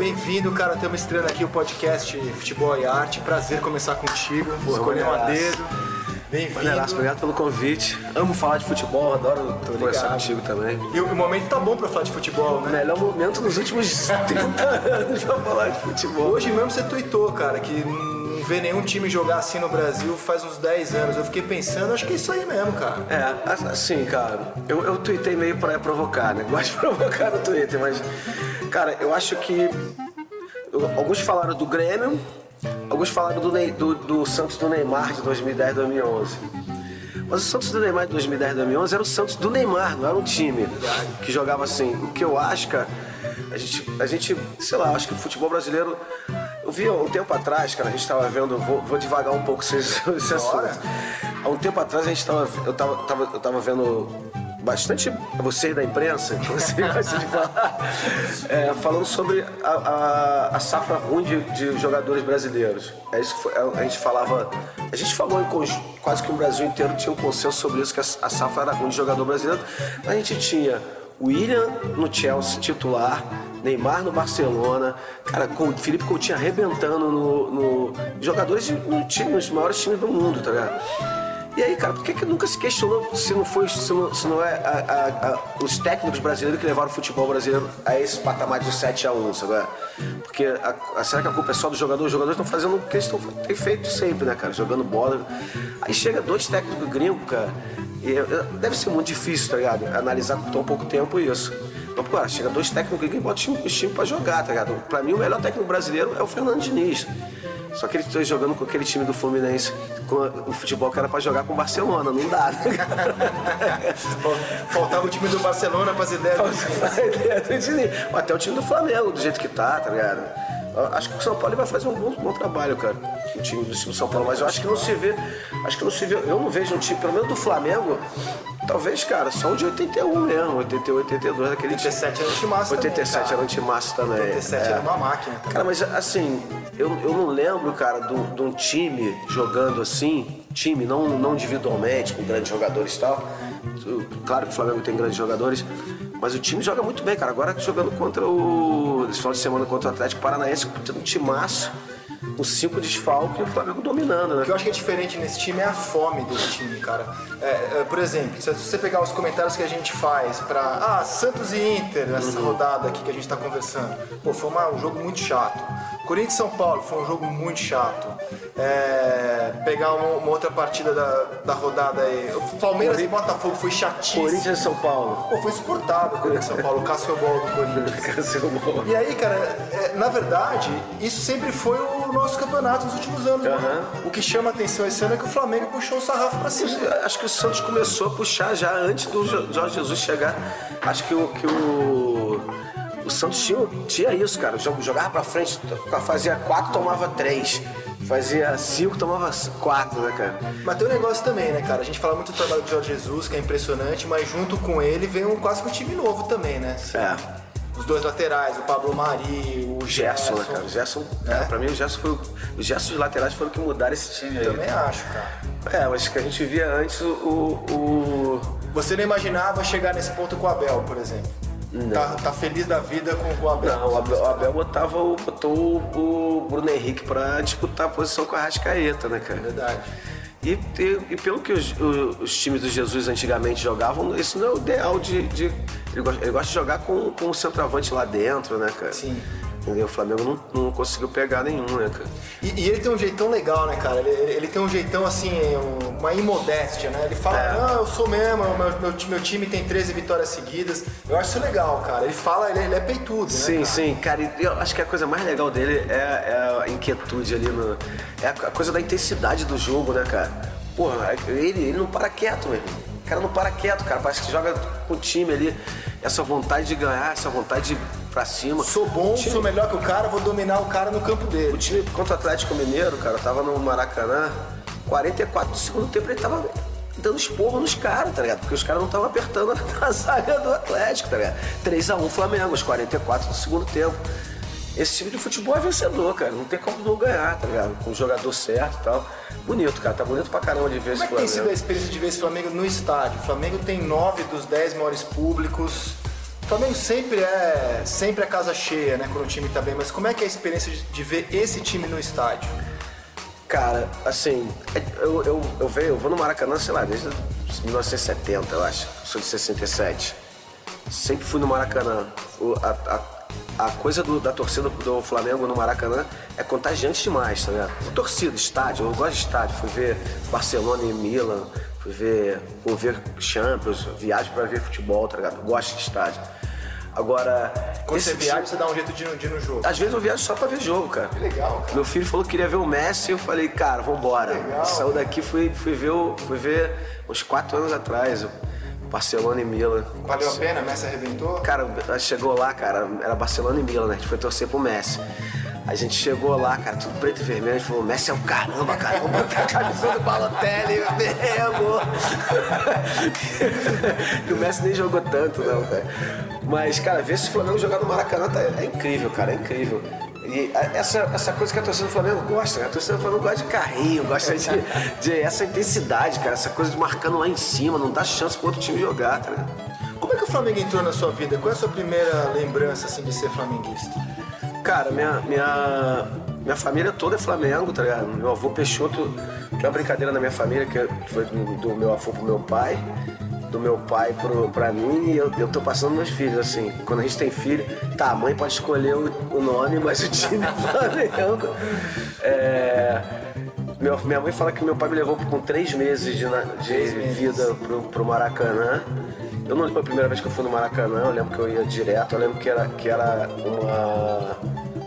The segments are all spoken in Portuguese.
bem-vindo, cara. Estamos estreando aqui o podcast Futebol e Arte. Prazer começar contigo. Escolher um dedo. Bem-vindo. Obrigado pelo convite. Amo falar de futebol, adoro conversar ligado. contigo também. E o momento tá bom pra falar de futebol, né? Melhor momento nos últimos 30 anos pra falar de futebol. Hoje mesmo você tweetou, cara, que não vê nenhum time jogar assim no Brasil faz uns 10 anos. Eu fiquei pensando, acho que é isso aí mesmo, cara. É, assim, cara, eu, eu tuitei meio pra provocar, né? Gosto de provocar no Twitter, mas, cara, eu acho que. alguns falaram do Grêmio, alguns falaram do, Ney- do, do Santos do Neymar de 2010 2011. Mas o Santos do Neymar de 2010 2011 era o Santos do Neymar, não era um time que jogava assim. O que eu acho, cara, a gente, a gente sei lá, acho que o futebol brasileiro. Eu vi há um tempo atrás, cara, a gente tava vendo, vou, vou devagar um pouco esse, esse assunto. Há um tempo atrás a gente tava, eu tava, tava, eu tava vendo bastante vocês da imprensa, que você gosta de falar, é, falando sobre a, a- a safra ruim de, de jogadores brasileiros. É isso que foi- a gente falava, a gente falou em quase que o Brasil inteiro tinha um consenso sobre isso, que a, a safra era ruim de jogador brasileiro. A gente tinha William no Chelsea titular, Neymar no Barcelona, cara, com Felipe Coutinho arrebentando no, no jogadores de, no time, nos maiores times do mundo, tá ligado? E aí, cara, por que, que nunca se questionou se não foi, se não, se não é a- a- a- os técnicos brasileiros que levaram o futebol brasileiro a esse patamar de 7 a 1 sabe? Porque será que a culpa é só dos jogadores? Os jogadores estão fazendo o que eles têm feito sempre, né, cara? Jogando bola. Aí chega dois técnicos gringos, cara. E deve ser muito difícil, tá ligado? Analisar com tão pouco tempo isso. Então, cara, chega dois técnicos gringos e bota os time- os times pra jogar, tá ligado? Pra mim, o melhor técnico brasileiro é o Fernando Diniz. Só que ele está jogando com aquele time do Fluminense, com o futebol que era pra jogar com o Barcelona, não dá, né, cara? Faltava o time do Barcelona pras ideias do. Até o time do Flamengo, do jeito que tá, tá ligado? Acho que o São Paulo vai fazer um bom, bom trabalho, cara. O time do time São Paulo, mas eu acho que não se vê. Acho que não se vê. Eu não vejo um time, pelo menos do Flamengo, talvez, cara, só o de 81 mesmo, 88, 82, daquele time. 87 era um timaço também, 87 cara. era um timaço também. 87 é. era uma máquina. também. Cara, mas assim, eu, eu não lembro, cara, de um- de um time jogando assim, time, não, não individualmente, com grandes jogadores e tal. Claro que o Flamengo tem grandes jogadores, mas o time joga muito bem, cara. Agora jogando contra o. Esse final de semana contra o Atlético Paranaense, tendo um timaço, com cinco desfalques e o Flamengo dominando, O né? que eu acho que é diferente nesse time é a fome desse time, cara. É, é, por exemplo, se você pegar os comentários que a gente faz pra. Ah, Santos e Inter, nessa Uhum. rodada aqui que a gente tá conversando. Pô, foi uma- um jogo muito chato. Corinthians e São Paulo foi um jogo muito chato. É, pegar uma, uma outra partida da, da rodada aí. O Palmeiras e Botafogo foi chatíssimo. Corinthians e São Paulo. Pô, foi insuportável o Corinthians e São Paulo, o Cássio Ball do Corinthians. E aí, cara, é, na verdade, isso sempre foi o nosso campeonato nos últimos anos. Aham. O que chama atenção esse ano é que o Flamengo puxou o sarrafo pra cima. Acho que o Santos começou a puxar já antes do Jo- Jorge Jesus chegar. Acho que o. Que o... O Santos tinha, tinha isso, cara. Jo- Jogava pra frente, fazia quatro, tomava três. Fazia cinco, tomava quatro, né, cara? Mas tem um negócio também, né, cara? A gente fala muito do trabalho do Jorge Jesus, que é impressionante, mas junto com ele vem um, quase que um time novo também, né? É. Os dois laterais, o Pablo Mari, o O Gerson, né, cara? O Gerson, é, pra mim, o Gerson foi. Os Gerson dos laterais foram que mudaram esse time aí. Também acho, cara. É, mas que a gente via antes o. o- Você não imaginava chegar nesse ponto com o Abel, por exemplo? Tá, tá feliz da vida com o Abel? Não, o Abel, o Abel botava o, botou o, Bruno Henrique pra disputar a posição com a Rascaeta, né, cara? Verdade. E, e- e pelo que os, os times do Jesus antigamente jogavam, isso não é o ideal de. de- ele, gosta, ele gosta de jogar com, com o centroavante lá dentro, né, cara? Sim. Entendeu? O Flamengo não, não conseguiu pegar nenhum, né, cara? E, e ele tem um jeitão legal, né, cara? Ele, ele tem um jeitão, assim, um- uma imodéstia, né? Ele fala, É. não, eu sou mesmo, meu, meu, meu time tem 13 vitórias seguidas. Eu acho isso legal, cara. Ele fala, ele, ele é peitudo, Sim, né, cara? sim, cara, eu acho que a coisa mais legal dele é, é a inquietude ali no. É a, coisa da intensidade do jogo, né, cara? Porra, ele, ele não para quieto, meu irmão. O cara não para quieto, cara. Parece que joga com o time ali. Essa vontade de ganhar, essa vontade de pra cima. Sou bom, O time- sou melhor que o cara, vou dominar o cara no campo O dele. time contra o Atlético Mineiro, cara, tava no Maracanã, 44 do segundo tempo, ele tava dando esporro nos caras, tá ligado? Porque os caras não estavam apertando a zaga do Atlético, tá ligado? 3x1 Flamengo, os 44 do segundo tempo. Esse time de futebol é vencedor, cara. Não tem como não ganhar, tá ligado? Com o jogador certo e tal. Bonito, cara. Tá bonito pra caramba de ver Como esse é que tem sido a Flamengo. experiência de ver esse Flamengo no estádio? O Flamengo tem nove dos dez maiores públicos, Flamengo sempre é, sempre é casa cheia, né, quando o time tá bem, mas como é que é a experiência de, de ver esse time no estádio? Cara, assim, é, eu, eu, eu, venho, eu vou no Maracanã, sei lá, desde 1970, eu acho. Sou de 67. Sempre fui no Maracanã. O, a, a, a, coisa do, da torcida do Flamengo no Maracanã é contagiante demais, tá ligado? Torcida, estádio, eu gosto de estádio. Fui ver Barcelona e Milan, fui ver, fui ver Champions, viagem pra ver futebol, tá ligado? Eu gosto de estádio. Agora. Quando você viaja, você dá um jeito de, de ir no jogo. Às vezes eu viajo só pra ver jogo, cara. Que legal, cara. Meu filho falou que queria ver o Messi e eu falei, cara, vambora. Legal. Saiu daqui, fui, fui, ver, fui ver uns quatro anos atrás. Barcelona e Milan. Valeu a pena? Messi arrebentou? Cara, chegou lá, cara, era Barcelona e Milan, né? A gente foi torcer pro Messi. A gente chegou lá, cara, tudo preto e vermelho. A gente falou, Messi é o caramba, cara. Vamos botar a camisa do Balotelli mesmo. e o Messi nem jogou tanto, não, cara. Mas, cara, ver esse Flamengo jogar no Maracanã tá, é incrível, cara, é incrível. E essa, essa coisa que a torcida do Flamengo gosta, né? A torcida do Flamengo gosta de carrinho, gosta de, de essa intensidade, cara. Essa coisa de marcando lá em cima, não dá chance pro outro time jogar, tá ligado? Como é que o Flamengo entrou na sua vida? Qual é a sua primeira lembrança, assim, de ser flamenguista? Cara, minha, minha, minha família toda é Flamengo, tá ligado? Meu avô Peixoto, que é uma brincadeira na minha família, que foi do, do meu avô pro meu pai do meu pai pro, pra mim e eu, eu tô passando meus filhos, assim. Quando a gente tem filho, tá, a mãe pode escolher o, o nome, mas o time é Flamengo. É, meu, minha mãe fala que meu pai me levou com três meses de, de vida pro, pro Maracanã. Eu não lembro a primeira vez que eu fui no Maracanã, eu lembro que eu ia direto, eu lembro que era, que era uma,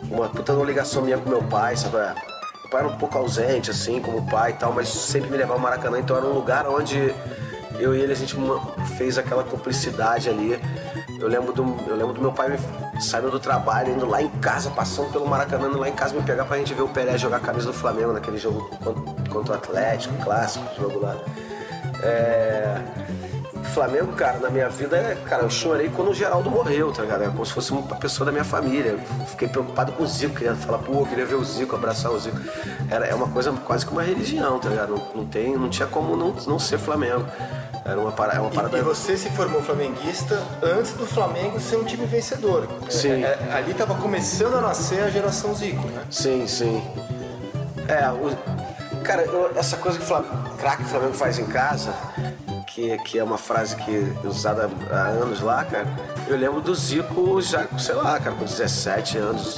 uma puta ligação minha com meu pai, sabe? Meu pai era um pouco ausente, assim, como pai e tal, mas sempre me levava ao Maracanã, então era um lugar onde eu e ele a gente fez aquela cumplicidade ali. Eu lembro do, eu lembro do meu pai saindo do trabalho, indo lá em casa, passando pelo Maracanã, indo lá em casa me pegar pra gente ver o Pelé jogar a camisa do Flamengo naquele jogo contra o Atlético, clássico, jogo lá. É... Flamengo, cara, na minha vida, é, cara, eu chorei quando o Geraldo morreu, tá ligado? É como se fosse uma pessoa da minha família. Fiquei preocupado com o Zico, queria falar, pô, eu queria ver o Zico, abraçar o Zico. Era, é uma coisa quase que uma religião, tá ligado? Não, não, tem, não tinha como não, não ser Flamengo. Era uma, parada, uma parada. E, e, você se formou flamenguista antes do Flamengo ser um time vencedor. Sim. É, é, ali estava começando a nascer a geração Zico, né? Sim, sim. É, o, cara, eu, essa coisa que o craque Flamengo faz em casa, que, que é uma frase que é usada há anos lá, cara. Eu lembro do Zico já, sei lá, cara, com 17 anos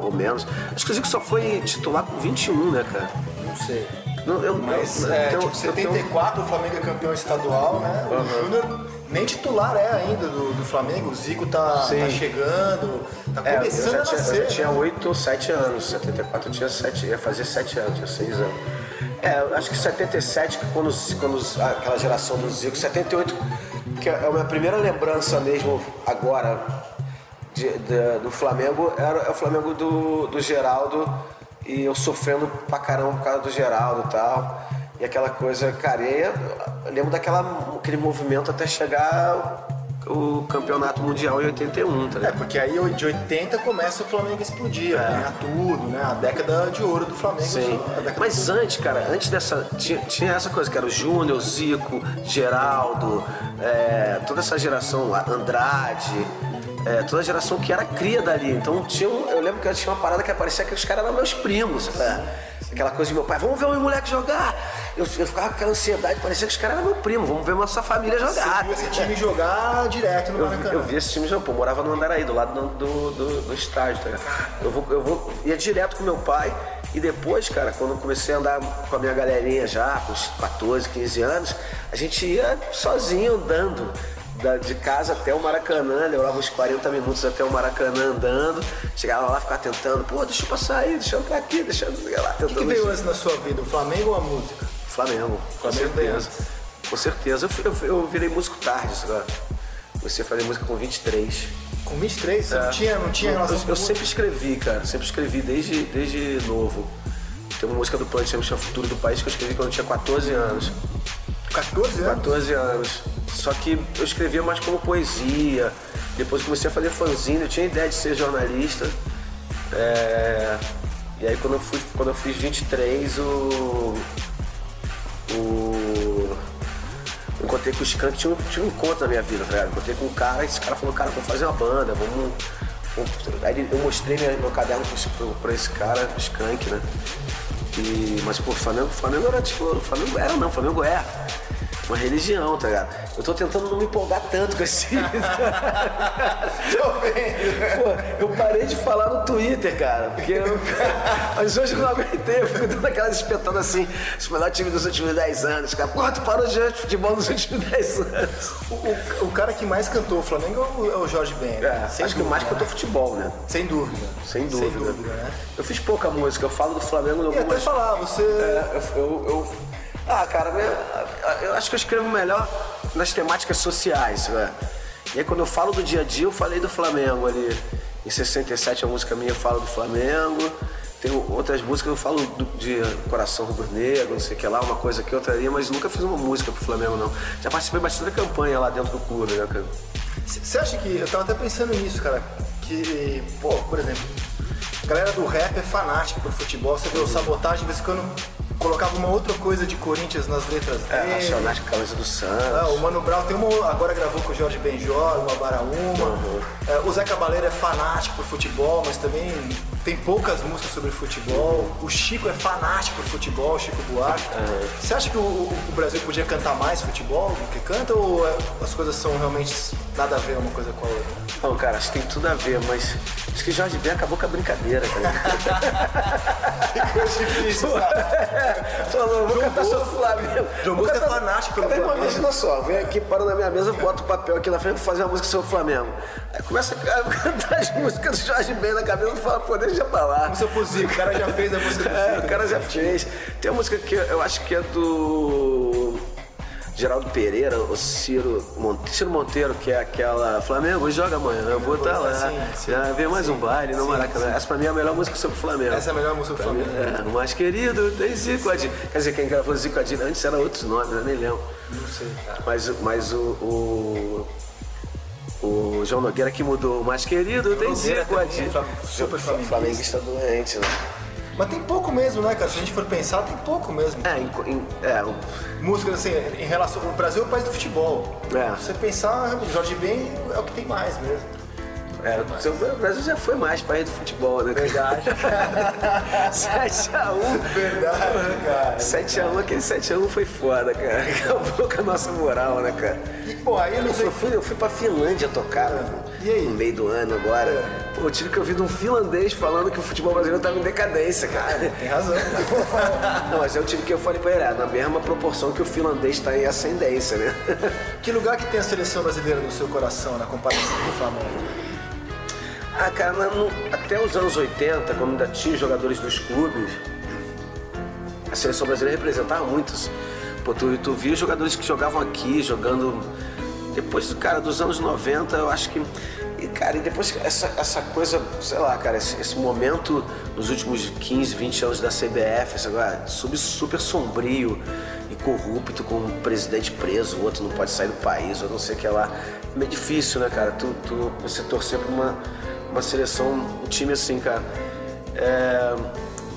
ou menos. Acho que o Zico só foi titular com 21, né, cara? Não sei. Não, eu, Mas, eu, é, eu, tipo, 74 o Flamengo é campeão estadual, né? Uhum. O Júnior nem titular é ainda do, do Flamengo. O Zico tá, tá chegando, tá é, começando a nascer. Eu já tinha 8 ou 7 anos. 74 eu tinha 7, ia fazer 7 anos, tinha 6 anos. É, acho que 77, quando, quando aquela geração do Zico, 78, que é a minha primeira lembrança mesmo agora de, de, do Flamengo, era é o Flamengo do, do Geraldo e eu sofrendo pra caramba por causa do Geraldo e tal. E aquela coisa, cara, e eu lembro daquela, aquele movimento até chegar o campeonato mundial em 81, tá ligado? É, porque aí de 80 começa o Flamengo a explodir, é. ganhar tudo, né? A década de ouro do Flamengo. Sim. Mas antes, cara, antes dessa. Tinha, tinha, essa coisa que era o Júnior, Zico, Geraldo, é, toda essa geração lá, Andrade. É, toda a geração que era cria dali. Então tinha um, eu lembro que tinha uma parada que parecia que os caras eram meus primos. Aquela coisa de meu pai, vamos ver o moleque jogar. Eu, eu ficava com aquela ansiedade, parecia que os caras eram meu primo, vamos ver nossa família jogar. Você viu esse time jogar direto no eu, Maracanã? Eu vi esse time jogar, pô, morava no Andaraí, do lado do, do, do, do estádio, tá Eu vou, eu vou, ia direto com meu pai e depois, cara, quando eu comecei a andar com a minha galerinha já, com uns 14, 15 anos, a gente ia sozinho andando da, de casa até o Maracanã, levava uns 40 minutos até o Maracanã andando, chegava lá, ficava tentando, pô, deixa eu passar aí, deixa eu entrar aqui, deixa eu ir lá. O que, que veio antes na sua vida, o Flamengo ou a música? Flamengo, com Flamengo certeza. Com certeza. Eu, eu, eu, virei músico tarde, sabe? Comecei a fazer música com 23. Com 23? Você é. não tinha, não tinha relação Eu, eu sempre escrevi, cara, sempre escrevi desde, desde novo. Tem uma música do Plant chama Futuro do País que eu escrevi quando eu tinha 14 anos. 14 anos? 14 anos. Só que eu escrevia mais como poesia. Depois comecei a fazer fanzine, eu tinha ideia de ser jornalista. É... E aí quando eu, fui, quando eu fiz 23, o. O. encontrei com o Skank, tinha um, tinha um encontro na minha vida, tá ligado? Encontrei com um cara, esse cara falou, cara, vamos fazer uma banda, vamos. vamos... Aí eu mostrei meu, caderno pra, esse cara, o Skank, né? E, mas, pô, o Flamengo, Flamengo era tipo. Flamengo era não, Flamengo é uma religião, tá ligado? Eu tô tentando não me empolgar tanto com esse. Tô vendo. Pô, eu parei de falar no Twitter, cara, porque eu. Mas hoje eu não aguentei, eu fico dando aquelas espetando assim, os melhores times dos últimos 10 anos, cara. Pô, tu parou de jogar futebol nos últimos 10 anos. O, o- o cara que mais cantou o Flamengo é o- é Jorge Ben. É, Sem acho que dúvida, mais que tô né? futebol, né? Sem dúvida. Sem dúvida. Sem dúvida, né? Eu fiz pouca música, eu falo do Flamengo em E até algumas. falar, você. É, eu, eu- eu- Ah, cara, eu, eu acho que eu escrevo melhor nas temáticas sociais, né? E aí quando eu falo do dia a dia, eu falei do Flamengo ali. Em 67 a música minha eu falo do Flamengo. Tem outras músicas que eu falo do- de Coração Rubro-Negro, não sei o que lá, uma coisa aqui, outra ali, mas nunca fiz uma música pro Flamengo, não. Já participei bastante da campanha lá dentro do clube, né, cara? Você acha que. Eu tava até pensando nisso, cara. Que, pô, por exemplo, a galera do rap é fanática por futebol. Você vê o sabotagem, de vez em quando colocava uma outra coisa de Corinthians nas letras É, dele. Racionais com camisa do Santos. Ah, o Mano Brown tem uma. Agora gravou com o Jorge Benjor, uma Baraúma. Uhum. É, o Zé Cabaleiro é fanático por futebol, mas também tem poucas músicas sobre futebol. O Chico é fanático por futebol, o Chico Buarque. Uhum. Você acha que o, o Brasil podia cantar mais futebol do que canta ou é, as coisas são realmente nada a ver uma coisa com a outra? Não, cara, acho que tem tudo a ver, mas acho que Jorge Ben acabou com a brincadeira, cara. Coisa difícil, Falou, vou cantar seu Flamengo. João Bosco é fanático pelo Cara, Flamengo. Imagina só, vem aqui, para na minha mesa, bota o papel aqui na frente fazer uma música sobre o Flamengo. Aí começa a cantar as músicas do Jorge Ben na cabeça e fala, pô, deixa pra lá. O seu Puzico, o cara já fez a música do É, Zico. o cara já fez. Tem uma música que eu acho que é do Geraldo Pereira, o Ciro, Mon- Ciro Monteiro, que é aquela Flamengo joga amanhã, eu vou estar lá. Sim, sim, já vem mais um baile no Maracanã. Essa pra mim é a melhor música sobre o Flamengo. Essa é a melhor música Pra mim, Flamengo. É, o mais querido tem Zico Adil. Quer dizer, quem gravou Zico Adil antes era outros nomes, eu nem lembro. Não sei, cara. Mas, o- mas o, o, o João Nogueira que mudou o mais querido tem Adil. Flam- super flamenguista. flamenguista doente, né? Mas tem pouco mesmo, né, cara? Se a gente for pensar, tem pouco mesmo. É, em- em- é, o- Músicas assim, em relação. O Brasil é o país do futebol. É. Se você pensar, Jorge Ben é o que tem mais mesmo. É, o Brasil já foi mais país do futebol, né? Verdade. 7x1. Verdade, cara. 7x1, aquele 7x1 foi foda, cara. Acabou com a nossa moral, né, cara? E, pô, aí eu sei. fui, eu fui pra Finlândia tocar E aí? no meio do ano agora. Pô, eu tive que ouvir de um finlandês falando que o futebol brasileiro tava em decadência, cara. Tem razão. Não, mas eu tive que, eu falei pra ele, ah, na mesma proporção que o finlandês tá em ascendência, né? que lugar que tem a seleção brasileira no seu coração na comparação com o Flamengo? Ah, cara, até os anos 80, quando ainda tinha jogadores dos clubes, a seleção brasileira representava muitos. Pô, tu, tu via jogadores que jogavam aqui, jogando. Depois, cara, dos anos 90, eu acho que. E, cara, e depois essa, essa coisa, sei lá, cara, esse, esse momento nos últimos 15, 20 anos da CBF, esse agora, sub, super sombrio e corrupto, com um presidente preso, o outro não pode sair do país, ou não sei o que lá. É meio difícil, né, cara? Tu, tu, você torcer pra uma, uma seleção, um time assim, cara. É,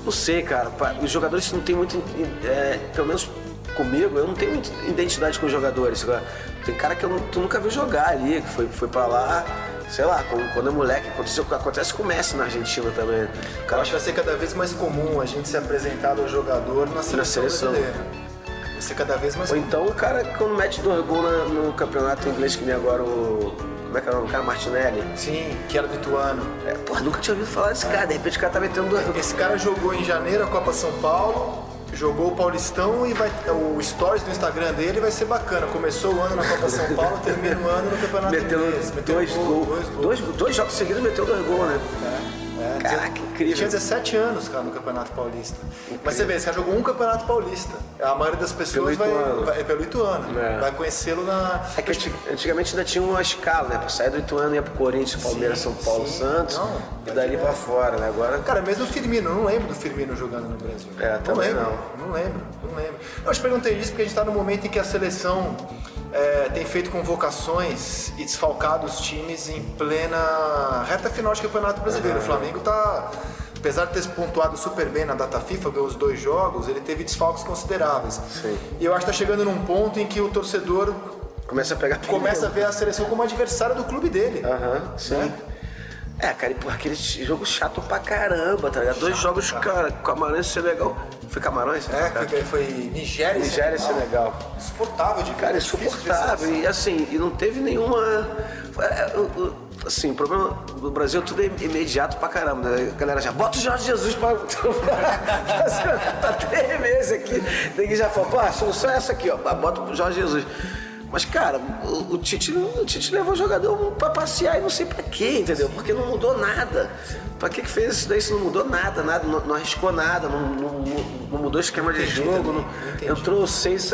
não sei, cara. Os jogadores não têm muito. é, pelo menos comigo, eu não tenho muita identidade com os jogadores. cara. Tem cara que eu tu nunca viu jogar ali, que foi, foi pra lá, sei lá, quando, é moleque. Aconteceu, acontece com o Messi na Argentina também. O Eu cara acho que vai ser cada vez mais comum a gente ser apresentado ao jogador na seleção, seleção. brasileira. Vai ser cada vez mais Ou comum. então o cara quando mete dois gols na- no campeonato inglês, que nem agora o. Como é que é o nome? do cara? Martinelli. Sim, que era do Ituano. É, porra, nunca tinha ouvido falar desse cara. De repente o cara tá metendo dois gols. Esse cara jogou em janeiro a Copa São Paulo, jogou o Paulistão e vai, o stories do Instagram dele vai ser bacana. Começou o ano na Copa São Paulo, termina o ano no Campeonato Inglês. Meteu dois gol, gols. Dois. Dois, dois jogos seguidos meteu dois gols, né? Caraca, tinha- incrível. Tinha 17 anos, cara, no Campeonato Paulista. Mas você vê, esse cara jogou um Campeonato Paulista. A maioria das pessoas vai, Pelo Ituano. vai- é pelo Ituano. É. Vai conhecê-lo na. É que antig- antigamente ainda tinha uma escala, né? Pra sair do Ituano ia pro Corinthians, Palmeiras, Sim, São Paulo, sim. Santos Não, e dali pra fora, né? Agora. Cara, mesmo o Firmino, eu não lembro do Firmino jogando no Brasil. É, não também lembro, não. não lembro, não lembro. Eu te perguntei isso porque a gente está no momento em que a seleção é, tem feito convocações e desfalcado os times em plena reta final de Campeonato Brasileiro. O Flamengo tá, apesar de ter pontuado super bem na data FIFA, ganhou os dois jogos, ele teve desfalques consideráveis. Sim. E eu acho que está chegando num ponto em que o torcedor Começa a pegar começa a ver a seleção como adversária do clube dele. Aham, sim. Né? É, cara, e porra, aquele jogo chato pra caramba, tá ligado? Dois jogos, cara, Camarões e Senegal. Foi Camarões? É, Cara, foi, foi Nigéria e Nigéria e Senegal. Insuportável de. Cara, insuportável. E assim, e não teve nenhuma. é, o- Assim, o problema do Brasil tudo é imediato pra caramba. Né? A galera já bota o Jorge Jesus pra. tá três meses aqui. Ninguém já falou, pô, a solução é essa aqui, ó. Bota o Jorge Jesus. Mas, cara, o, o Tite, o Tite levou o jogador pra passear e não sei pra quê, entendeu? Porque não mudou nada. Pra que que fez isso daí se não mudou nada, nada, não, não arriscou nada, não, não, não mudou esquema de jogo, também, não- entrou seis,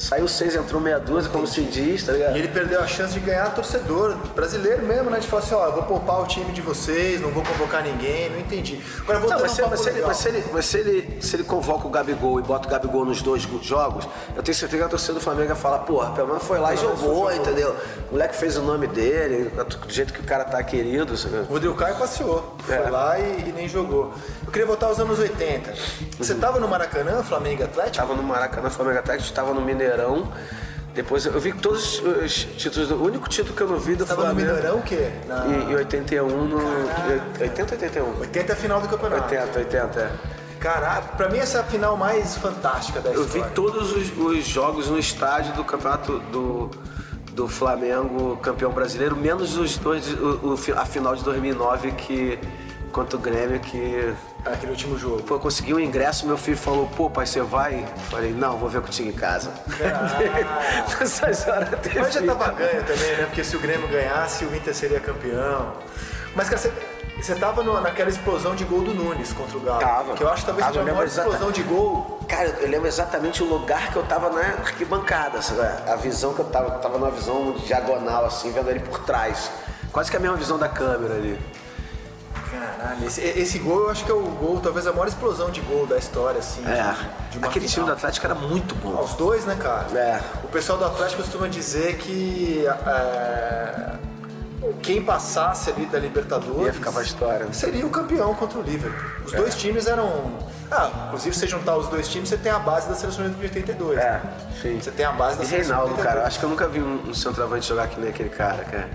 saiu seis, entrou meia dúzia, como se diz, tá ligado? E ele perdeu a chance de ganhar torcedor brasileiro mesmo, né? De falar assim, ó, eu vou poupar o time de vocês, não vou convocar ninguém, não entendi. Agora voltando mas, se, papo mas, se ele, mas, se ele, mas se ele- se ele convoca o Gabigol e bota o Gabigol nos dois jogos, eu tenho certeza que a torcida do Flamengo vai falar, porra, pelo menos foi lá e jogou, entendeu? O moleque fez o nome dele, do jeito que o cara tá querido. sabe? O Rodrigo Caio passeou, É. foi lá e, e nem jogou. Eu queria voltar aos anos 80. Você tava no Maracanã, Flamengo Atlético? Tava no Maracanã, Flamengo Atlético, tava no Mineirão. Depois eu vi todos os títulos, o único título que eu não vi do Tava no Flamengo. Mineirão o quê? Na... Em, em 81, no. 80 ou 81? 80 é a final do campeonato. 80, 80, é. Caraca, pra mim essa é a final mais fantástica da Eu vi história. todos os, os jogos no estádio do campeonato do, do Flamengo, campeão brasileiro, menos os dois, o, o a final de 2009 que contra o Grêmio que Aquele último jogo. pô, eu consegui um ingresso, meu filho falou, pô, pai, você vai? Falei, não, vou ver contigo em casa. Nessas horas teve- Mas já tava ganho também, né? Porque se o Grêmio ganhasse, o Inter seria campeão. Mas, cara, você, você tava no- naquela explosão de gol do Nunes contra o Galo. Tava. Que eu acho que talvez Tava a maior explosão de gol. Cara, eu lembro exatamente o lugar que eu tava na arquibancada, sabe? A visão que eu tava, eu tava numa visão diagonal, assim, vendo ele por trás. Quase que a mesma visão da câmera ali. Caralho, esse, esse gol eu acho que é o gol, talvez a maior explosão de gol da história, assim. É, de, de aquele time final. do Atlético era muito bom. Os dois, né, cara? É. O pessoal do Atlético costuma dizer que é, quem passasse ali da Libertadores Ia ficar pra história. né? seria o campeão contra o Liverpool. Os dois times eram. Ah, inclusive se você juntar os dois times, você tem a base da seleção de 82. É, né? sim. Você tem a base da E seleção Reinaldo, de 82. cara, eu acho que eu nunca vi um, um centroavante jogar que nem aquele cara, cara.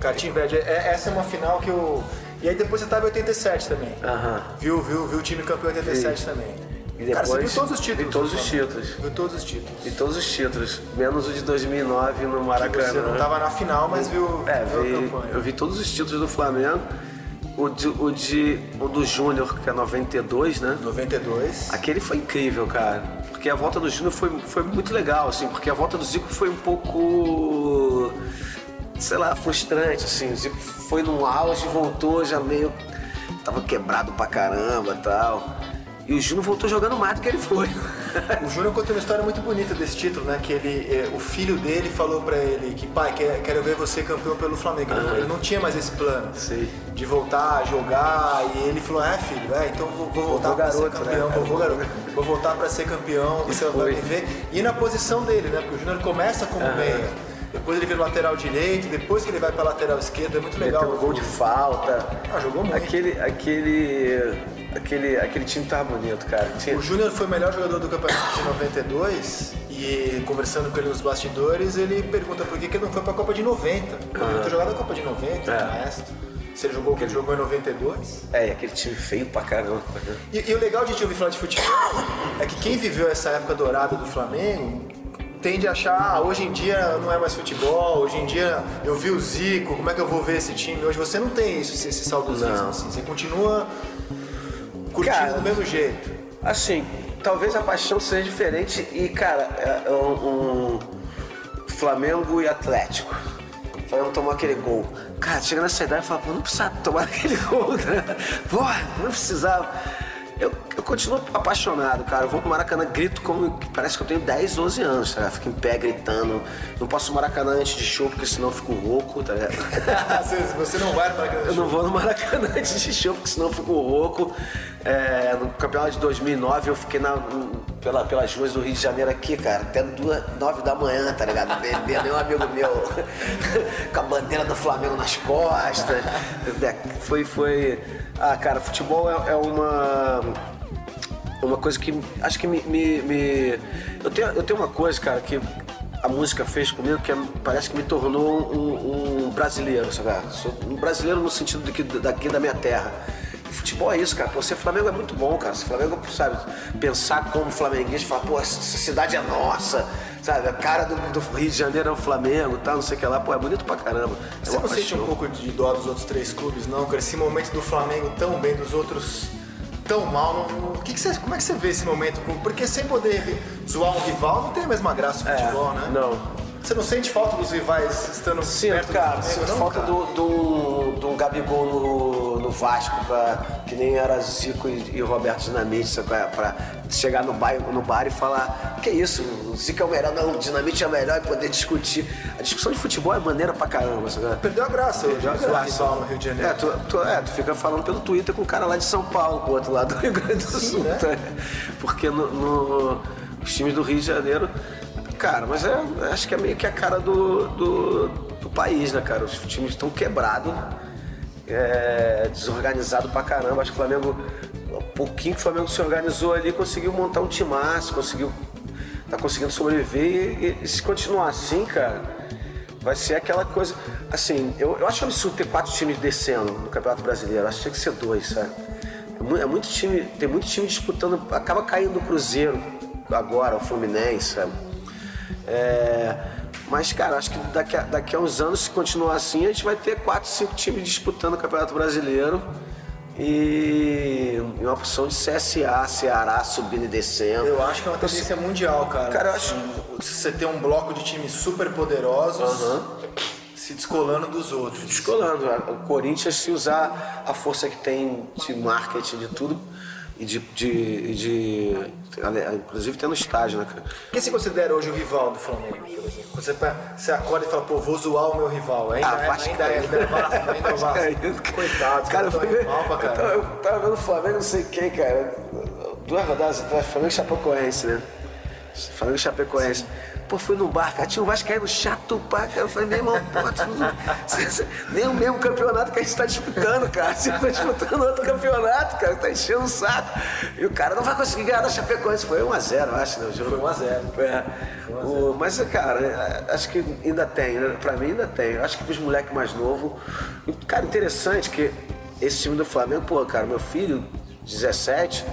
Cara, te inveja. É- essa é uma final que eu. E aí depois você tava em 87 também. Aham. Viu, viu, viu o time campeão em 87 também. E Cara, você viu depois- todos os títulos. vi todos do os títulos. Viu todos os títulos. E todos os títulos, menos o de 2009 no Que Maracanã. você não tava na final, mas viu, É, viu a vi, campanha. eu vi todos os títulos do Flamengo. O, de, o, de, o do Júnior, que é 92, né? 92. Aquele foi incrível, cara. Porque a volta do Júnior foi, foi muito legal, assim, porque a volta do Zico foi um pouco. Sei lá, frustrante, assim. O Zico foi num auge, voltou já meio. tava quebrado pra caramba e tal. E o Júnior voltou jogando mais do que ele foi. O Júnior conta uma história muito bonita desse título, né? Que ele, eh, o filho dele falou pra ele que, pai, quer- quero ver você campeão pelo Flamengo. Ele, não- ele não tinha mais esse plano Sim. de voltar a jogar. E ele falou, é filho, é, então vou, vou voltar pra ser garoto, campeão, né? vovô garoto. Vou voltar pra ser campeão, você vai me ver. E na posição dele, né? Porque o Júnior começa como meia. Depois ele vira lateral direito, depois que ele vai pra lateral esquerda, é muito legal. Meteu um gol de falta. Ah, jogou muito. Aquele, aquele, aquele, aquele time tava bonito, cara. Tinha- O Júnior foi o melhor jogador do campeonato de 92 e conversando com ele nos bastidores, ele pergunta por que, que ele não foi pra Copa de 90. Poderia ter jogado a Copa de 90, É. maestro. Ele jogou o que ele jogou em 92. É, e aquele time feio pra caramba. E, e o legal de te ouvir falar de futebol é que quem viveu essa época dourada do Flamengo tende a achar, ah, hoje em dia não é mais futebol, hoje em dia eu vi o Zico, como é que eu vou ver esse time? Hoje você não tem isso, esse, esse saudosismo, assim, você continua curtindo Cara, do mesmo jeito. Assim, talvez a paixão seja diferente e, cara, é um, um Flamengo e Atlético. O Flamengo tomou aquele gol. Cara, chega nessa idade e fala, pô, não precisava tomar aquele gol, né? Porra, não precisava. Eu, eu continuo apaixonado, cara. Eu vou pro Maracanã, grito como parece que eu tenho 10, 12 anos, tá ligado? Fico em pé gritando. Não posso no Maracanã antes de show, porque senão eu fico rouco, tá ligado? você, você não vai para Eu não vou no Maracanã antes de show, porque senão eu fico rouco. É, no campeonato de 2009 eu fiquei na, pela, pelas ruas do Rio de Janeiro aqui, cara, até duas, nove da manhã, tá ligado? Bebendo, um amigo meu com a bandeira do Flamengo nas costas. Foi, foi. Ah, cara, futebol é, é uma. Uma coisa que acho que me. me, me... Eu, tenho, eu tenho uma coisa, cara, que a música fez comigo que é, parece que me tornou um, um brasileiro, sabe? Sou um brasileiro no sentido de que, daqui da minha terra futebol é isso, cara. Pô, ser Flamengo é muito bom, cara. Se Flamengo, sabe, pensar como flamenguista, falar, pô, essa cidade é nossa, sabe? A cara do, do Rio de Janeiro é o Flamengo, tal, não sei o que lá. Pô, é bonito pra caramba. É Você não sente um pouco de dó dos outros três clubes, não? Cara, esse momento do Flamengo tão bem, dos outros tão mal. Não, que que você, como é que você vê esse momento? Porque sem poder zoar um rival não tem a mesma graça o é, futebol, né? Não. Você não sente falta dos rivais estando Sim, perto cara, do Flamengo, não, falta cara? do, do, do Gabigol no, no Vasco, pra, que nem era Zico e, e Roberto Dinamite, pra, pra chegar no bar, no bar e falar que isso, o Zico é o melhor, não, o Dinamite é o melhor e poder discutir. A discussão de futebol é maneira pra caramba. Sabe? Perdeu a graça, Perdeu a graça. no Rio de Janeiro. É tu, tu, é, tu fica falando pelo Twitter com o cara lá de São Paulo, pro outro lado do Rio Grande do Sim, Sul. Né? Tá? Porque no, no, os times do Rio de Janeiro cara, mas é, acho que é meio que a cara do, do, do país, né, cara? Os times estão quebrados, é, desorganizado pra caramba. Acho que o Flamengo, um pouquinho que o Flamengo se organizou ali, conseguiu montar um timaço, conseguiu. tá conseguindo sobreviver e, e, se continuar assim, cara, vai ser aquela coisa. Assim, eu, eu acho absurdo ter quatro times descendo no Campeonato Brasileiro. Acho que tinha que ser dois, sabe? É muito time, tem muito time disputando, acaba caindo o Cruzeiro agora, o Fluminense, sabe? É, mas, cara, acho que daqui a, daqui a uns anos, se continuar assim, a gente vai ter quatro, cinco times disputando o Campeonato Brasileiro. E uma opção de CSA, Ceará subindo e descendo. Eu acho que é uma tendência mundial, cara. Cara, eu acho. Você ter um bloco de times super poderosos. Uhum. Se descolando dos outros. Descolando. O Corinthians, se usar a força que tem de marketing, de tudo, e de, de, de, inclusive tendo estágio, né, cara? Quem se considera hoje o rival do Flamengo, exemplo? Você, tá, você acorda e fala, pô, vou zoar o meu rival. Ainda, ah, é, ainda, é, ainda é Vasco, ainda é Vasco. Coitado, cara, pra cara. Eu, eu tava vendo o Flamengo, não sei quem, cara. Duas rodadas atrás, Flamengo e Chapecoense, né? E Chapecoense. Pô, fui no bar, cara, tinha um Vascaíno chato pra cara. Eu falei, meu irmão, pô, não, nem o mesmo campeonato que a gente tá disputando, cara. Você tá disputando outro campeonato, cara, tá enchendo o saco. E o cara não vai conseguir ganhar da Chapecoense. Foi 1x0, eu acho, né? O jogo. Foi 1x0. É. O, mas, cara, acho que ainda tem, né? Pra mim ainda tem. Acho que pros moleques mais novos. Cara, interessante que esse time do Flamengo, pô, cara, meu filho, 17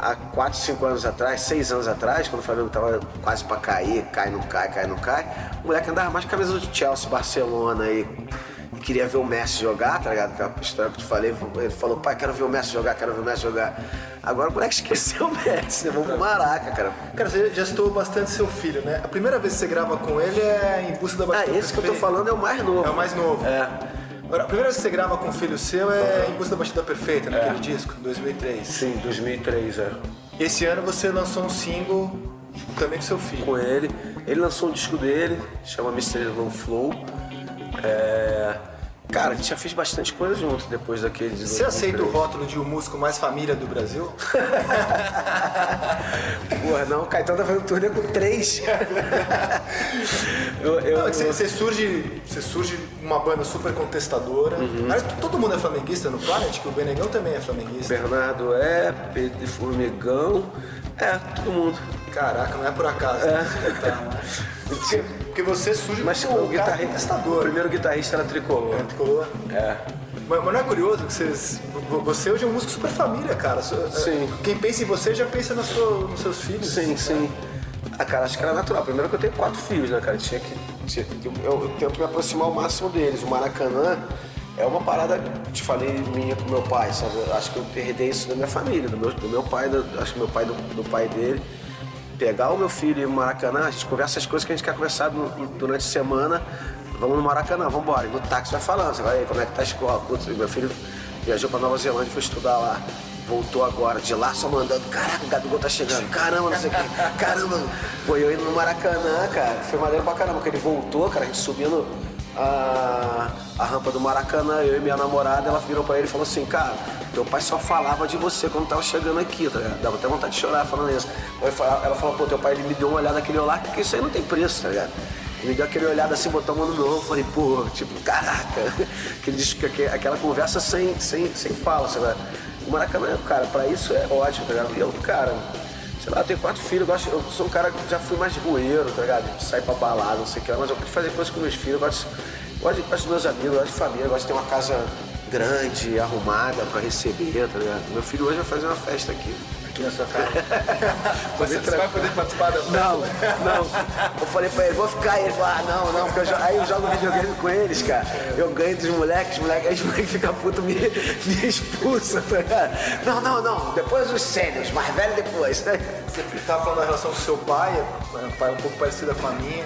há 4, 5 anos atrás, 6 anos atrás, quando o Flamengo tava quase pra cair, cai, não cai, cai, não cai, o moleque andava mais com a camisa do Chelsea, Barcelona e, e queria ver o Messi jogar, tá ligado? Aquela história que eu te falei, ele falou, pai, quero ver o Messi jogar, quero ver o Messi jogar. Agora o moleque esqueceu o Messi, né? Vamos pro Maraca, cara. Cara, você já estou bastante seu filho, né? A primeira vez que você grava com ele é em busca da batida Ah, esse que eu tô falando é o mais novo. É o mais novo. É. Agora, a primeira vez que você grava com um filho seu é Em Busca da Batida Perfeita, naquele é. disco, 2003. Sim, 2003, é. Esse ano você lançou um single também com seu filho. Com ele. Ele lançou um disco dele, chama Mr. Long Flow. É... Cara, a gente já fez bastante coisa junto depois daquele. De Você aceita o rótulo de o músico mais família do Brasil? Porra, não, o Caetano tá fazendo turnê com três. eu, eu, não, é você, você, surge, você surge uma banda super contestadora. Uhum. Mas todo mundo é flamenguista no Planet, que o Benegão também é flamenguista. Bernardo é, Pedro Formigão, é, todo mundo. Caraca, não é por acaso. É. Porque, porque você surge mas, como o guitarrista. O primeiro guitarrista era tricolor. É, tricolor? É. Mas, mas, não é curioso que vocês, você hoje é um músico super família, cara. Sim. Quem pensa em você já pensa no seu, nos seus filhos. Sim, sim. Ah, cara, acho que era natural. Primeiro que eu tenho quatro filhos, né, cara? Tinha que, tinha, eu, eu, eu tento me aproximar ao máximo deles. O Maracanã é uma parada, te falei, minha com meu pai, sabe? Acho que eu herdei isso da minha família, do meu, do meu pai, do, acho que meu pai do, do pai dele pegar o meu filho e ir no Maracanã, a gente conversa as coisas que a gente quer conversar durante a semana. Vamos no Maracanã, vamos embora. E no táxi vai falando, você vai, como é que tá a escola? Putz, meu filho viajou pra Nova Zelândia, foi estudar lá. Voltou agora, de lá só mandando, caraca, o Gabigol tá chegando, caramba, não sei o quê, caramba. Pô, eu indo no Maracanã, cara, foi maneiro pra caramba, porque ele voltou, cara, a gente subindo a, a rampa do Maracanã, eu e minha namorada, ela virou pra ele e falou assim, cara, teu pai só falava de você quando tava chegando aqui, tá ligado? Dava até vontade de chorar falando isso. Ela falou, pô, teu pai ele me deu uma olhada naquele olhar, porque isso aí não tem preço, tá ligado? Ele me deu aquele olhada assim, botou a mão no meu ombro, falei, pô, tipo, caraca, aquele, aquela conversa sem, sem, sem fala, sabe? O Maracanã, cara, pra isso é ótimo, tá ligado? E eu, cara, sei lá, eu tenho quatro filhos, eu, gosto, eu sou um cara que já fui mais rueiro, tá ligado? De sair pra balada, não sei o que lá, mas eu gosto fazer coisas com meus filhos, eu gosto, eu gosto, gosto dos meus amigos, gosto de família, gosto de ter uma casa grande, arrumada pra receber, tá ligado? Meu filho hoje vai fazer uma festa aqui aqui na sua casa. você, você vai poder participar da? Não, não. Eu falei pra ele, vou ficar. E ele falou, ah, não, não, porque eu aí eu jogo videogame com eles, cara. Eu ganho dos moleques, os moleques, aí os moleques ficam putos, me, me expulsam, tá ligado? Não, não, não. Depois os sênios, mais velho depois. Você tava falando da relação com seu pai, pai um pouco parecida com a minha.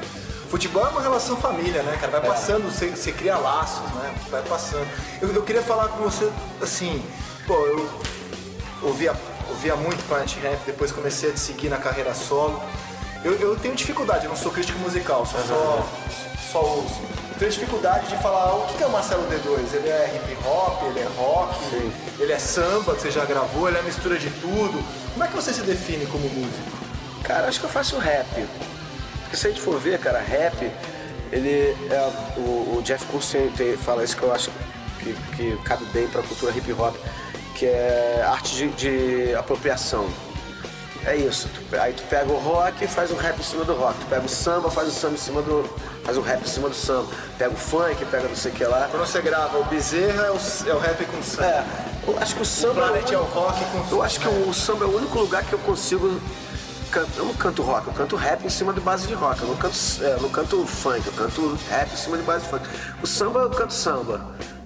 Futebol é uma relação família, né, cara? Vai é. passando, você, você cria laços, né? Vai passando. Eu, eu queria falar com você, assim, pô, eu ouvia ouvia muito Planet Rap, depois comecei a te seguir na carreira solo. Eu, eu tenho dificuldade, eu não sou crítico musical, só, só, só ouço. Eu tenho dificuldade de falar o que é o Marcelo D2. Ele é hip hop, ele é rock, Sim. ele é samba, que você já gravou, ele é mistura de tudo. Como é que você se define como músico? Cara, acho que eu faço rap. Porque se a gente for ver, cara, rap, ele é, o, o Jeff Koons fala isso que eu acho que, que cabe bem pra cultura hip hop que é arte de, de apropriação. É isso. aí tu pega o rock e faz um rap em cima do rock. Tu pega o samba, faz o samba em cima do. faz o rap em cima do samba. Pega o funk, pega não sei o que lá. Quando você grava o bezerra é o, é o rap com samba. É. Eu acho que o samba. O é, o rock com samba. Eu acho que o, o samba é o único lugar que eu consigo. Eu não canto rock, eu canto rap em cima de base de rock. Eu não canto, é, eu não canto funk, eu canto rap em cima de base de funk. O samba eu canto samba.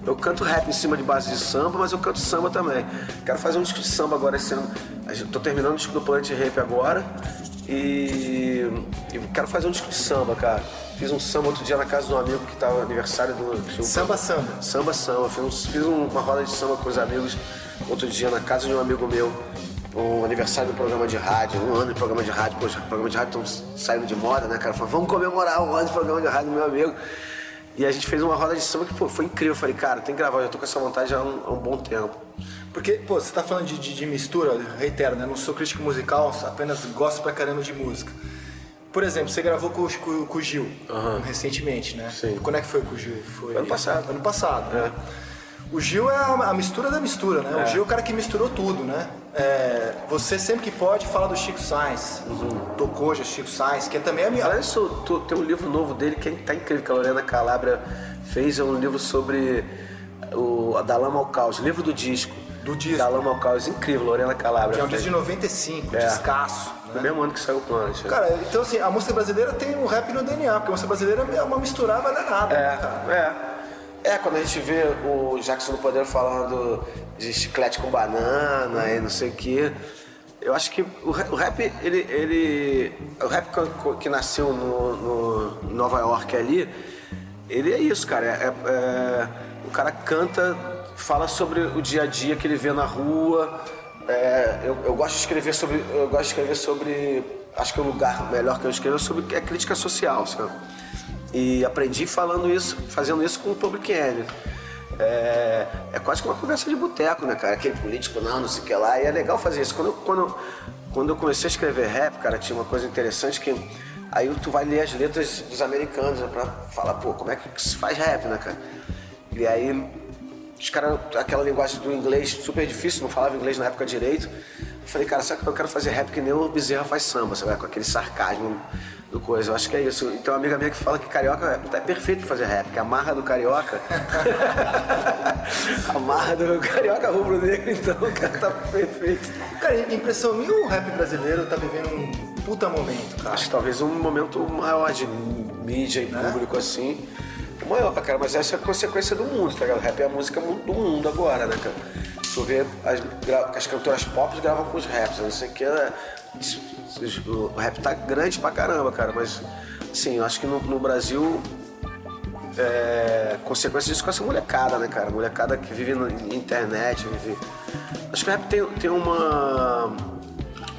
Eu canto rap em cima de base de samba, mas eu canto samba também. Quero fazer um disco de samba agora esse ano. Tô terminando o disco do Planet Rap agora e, e quero fazer um disco de samba, cara. Fiz um samba outro dia na casa de um amigo que tava aniversário do. Samba samba. Samba samba. Fiz, um, fiz uma roda de samba com os amigos outro dia na casa de um amigo meu. Um aniversário do programa de rádio, um ano de programa de rádio. Poxa, programa de rádio estão saindo de moda, né, cara? Falei, vamos comemorar um ano de programa de rádio do meu amigo. E a gente fez uma roda de samba que, pô, foi incrível. Eu falei, cara, tem que gravar, eu já tô com essa vontade há um, há um bom tempo. Porque, pô, você tá falando de, de, de mistura, reitero, né? Não sou crítico musical, apenas gosto pra caramba de música. Por exemplo, você gravou com, com, com o Gil uhum. recentemente, né? Sim. Quando é que foi com o Gil? Foi ano passado. Ano passado, é. né? O Gil é a, mistura da mistura, né? É. O Gil é o cara que misturou tudo, né? É, você sempre que pode fala do Chico Sainz, uhum. tocou já Chico Sainz, que é também a minha. Olha isso, tem um livro novo dele que tá incrível, que a Lorena Calabria fez, é um livro sobre o, a Dalama ao Caos, livro do disco. Do disco. Dalama ao Caos, incrível, Lorena Calabria. Que é um disco de 95, é. descasso. Né? No mesmo ano que saiu o Planet. Cara, então assim, a música brasileira tem um rap no DNA, porque a música brasileira é uma misturada danada. É, né, cara? é. É, quando a gente vê o Jackson do Poder falando de chiclete com banana e não sei o quê. Eu acho que o rap, ele. ele o rap que nasceu no, no Nova York ali, ele é isso, cara. É, é, o cara canta, fala sobre o dia a dia que ele vê na rua. É, eu, eu, gosto de escrever sobre. Eu gosto de escrever sobre. Acho que o lugar melhor que eu escrevo é sobre é crítica social, sabe? E aprendi falando isso, fazendo isso com o Public Enemy. É, é quase que uma conversa de boteco, né, cara? Aquele político, não, não sei o que lá. E é legal fazer isso. Quando, quando, quando eu comecei a escrever rap, cara, tinha uma coisa interessante que aí tu vai ler as letras dos americanos né, pra falar, pô, como é que se faz rap, né, cara? E aí os caras, aquela linguagem do inglês super difícil, não falava inglês na época direito. Eu falei, cara, sabe que eu quero fazer rap que nem o Bezerra faz samba, sabe? Com aquele sarcasmo do coisa. Eu acho que é isso. Então, uma amiga minha que fala que carioca é perfeito pra fazer rap, que a marra do carioca. a marra do carioca rubro-negro, então, o cara tá perfeito. Cara, impressão minha, o rap brasileiro tá vivendo um puta momento, cara. Acho que talvez um momento maior de mídia e né? público assim. O maior, cara, mas essa é a consequência do mundo, tá ligado? O rap é a música do mundo agora, né, cara? Tu vê, as, as cantoras pop gravam com os raps, não sei o que, né? O rap tá grande pra caramba, cara, mas sim, eu acho que no, no Brasil é, consequência disso com essa molecada, né, cara? Molecada que vive na internet, vive. Acho que o rap tem, tem uma.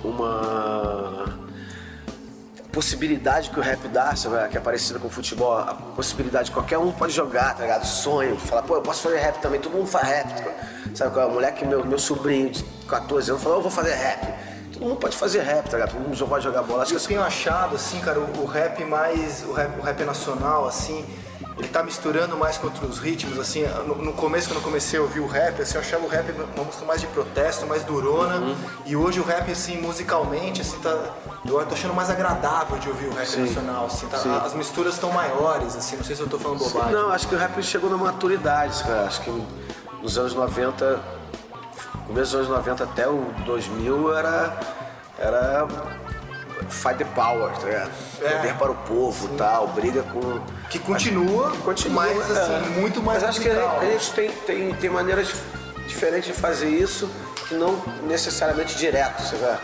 Uma. possibilidade que o rap dá, que é parecida com o futebol, a possibilidade que qualquer um pode jogar, tá ligado? Sonho, falar, pô, eu posso fazer rap também, todo mundo faz rap. Sabe, a mulher que meu, meu sobrinho de 14 anos falou, eu vou fazer rap. Todo mundo pode fazer rap, tá ligado? Todo mundo pode jogar bola. Acho eu que eu tenho achado, assim, cara, o, o rap mais. O rap, o rap nacional, assim, ele tá misturando mais com outros ritmos, assim, no, no, começo, quando eu comecei a ouvir o rap, assim, eu achava o rap uma música mais de protesto, mais durona, uhum. e hoje o rap, assim, musicalmente, assim, tá, eu tô achando mais agradável de ouvir o rap Sim. nacional, assim, tá, as misturas estão maiores, assim, não sei se eu tô falando bobagem. Sim, não, acho que o rap chegou na maturidade, cara, acho que nos anos 90, começo dos anos 90 até o 2000 era, era fight the power, tá ligado? É. Poder para o povo e tal, briga com. Que continua, continua mas assim, é. muito mais. Mas acho que a gente tem, tem, tem maneiras diferentes de fazer isso, que não necessariamente direto, você vai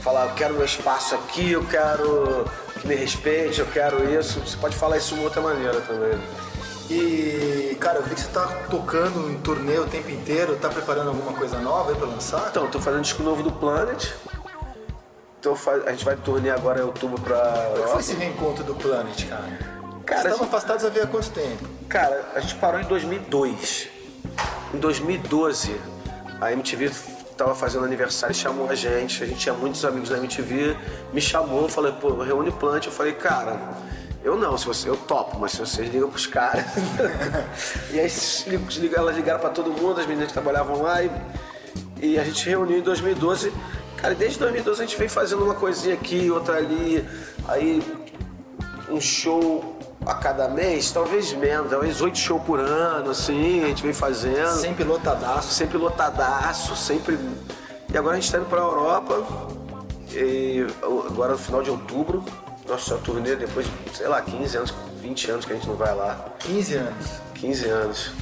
falar, eu quero meu espaço aqui, eu quero que me respeite, eu quero isso. Você pode falar isso de uma outra maneira também. E, cara, eu vi que você tá tocando em turnê o tempo inteiro, tá preparando alguma coisa nova aí pra lançar? Então, tô fazendo disco novo do Planet, então a gente vai turnê agora em outubro pra. Como foi esse reencontro do Planet, cara? Cara, Vocês estavam afastados havia quanto tempo? Cara, a gente parou em 2002. Em 2012, a MTV tava fazendo aniversário e chamou a gente. A gente tinha muitos amigos da MTV, me chamou, falei, pô, reúne Plant. Eu falei, cara, eu não, se você, eu topo, mas se vocês ligam pros caras. e aí elas ligaram pra todo mundo, as meninas que trabalhavam lá e, e a gente reuniu em 2012 Cara, desde 2012 a gente vem fazendo uma coisinha aqui, outra ali, aí um show a cada mês, talvez menos, talvez oito shows por ano, assim, a gente vem fazendo. Sempre lotadaço. Sempre lotadaço, sempre. E agora a gente tá indo pra Europa, e agora no final de outubro, nossa turnê depois de, sei lá, 15 anos, 20 anos que a gente não vai lá. 15 anos? 15 anos.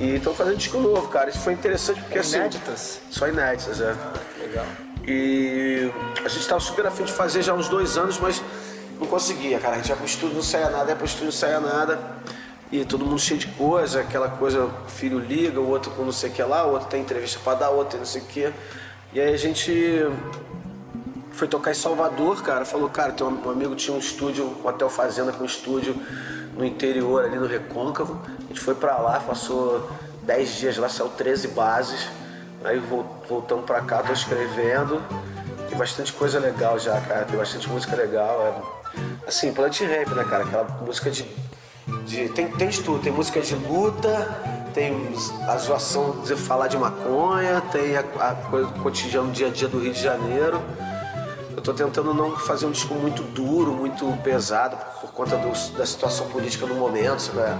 E estão fazendo disco novo, cara. Isso foi interessante porque é assim. Inéditas? Só inéditas, é. Legal. E a gente estava super afim de fazer já uns dois anos, mas não conseguia, cara. A gente ia pro estúdio, não saia nada, ia pro estúdio, não saia nada. E todo mundo cheio de coisa, aquela coisa, o filho liga, o outro com não sei o que lá, o outro tem entrevista para dar, o outro tem não sei o que. E aí a gente foi tocar em Salvador, cara. Falou, cara, tem um amigo tinha um estúdio, um hotel fazenda com um estúdio no interior, ali no Recôncavo. A gente foi para lá, passou 10 dias lá, saiu 13 bases. Aí voltamos pra cá, tô escrevendo. Tem bastante coisa legal já, cara. Tem bastante música legal. É... Assim, Plant Rap, né, cara? Aquela música de. de... Tem, tem tudo. Tem música de luta, tem a zoação de falar de maconha, tem a, a coisa do cotidiano, dia a dia do Rio de Janeiro. Tô tentando não fazer um disco muito duro, muito pesado, por conta do, da situação política no momento, sabe?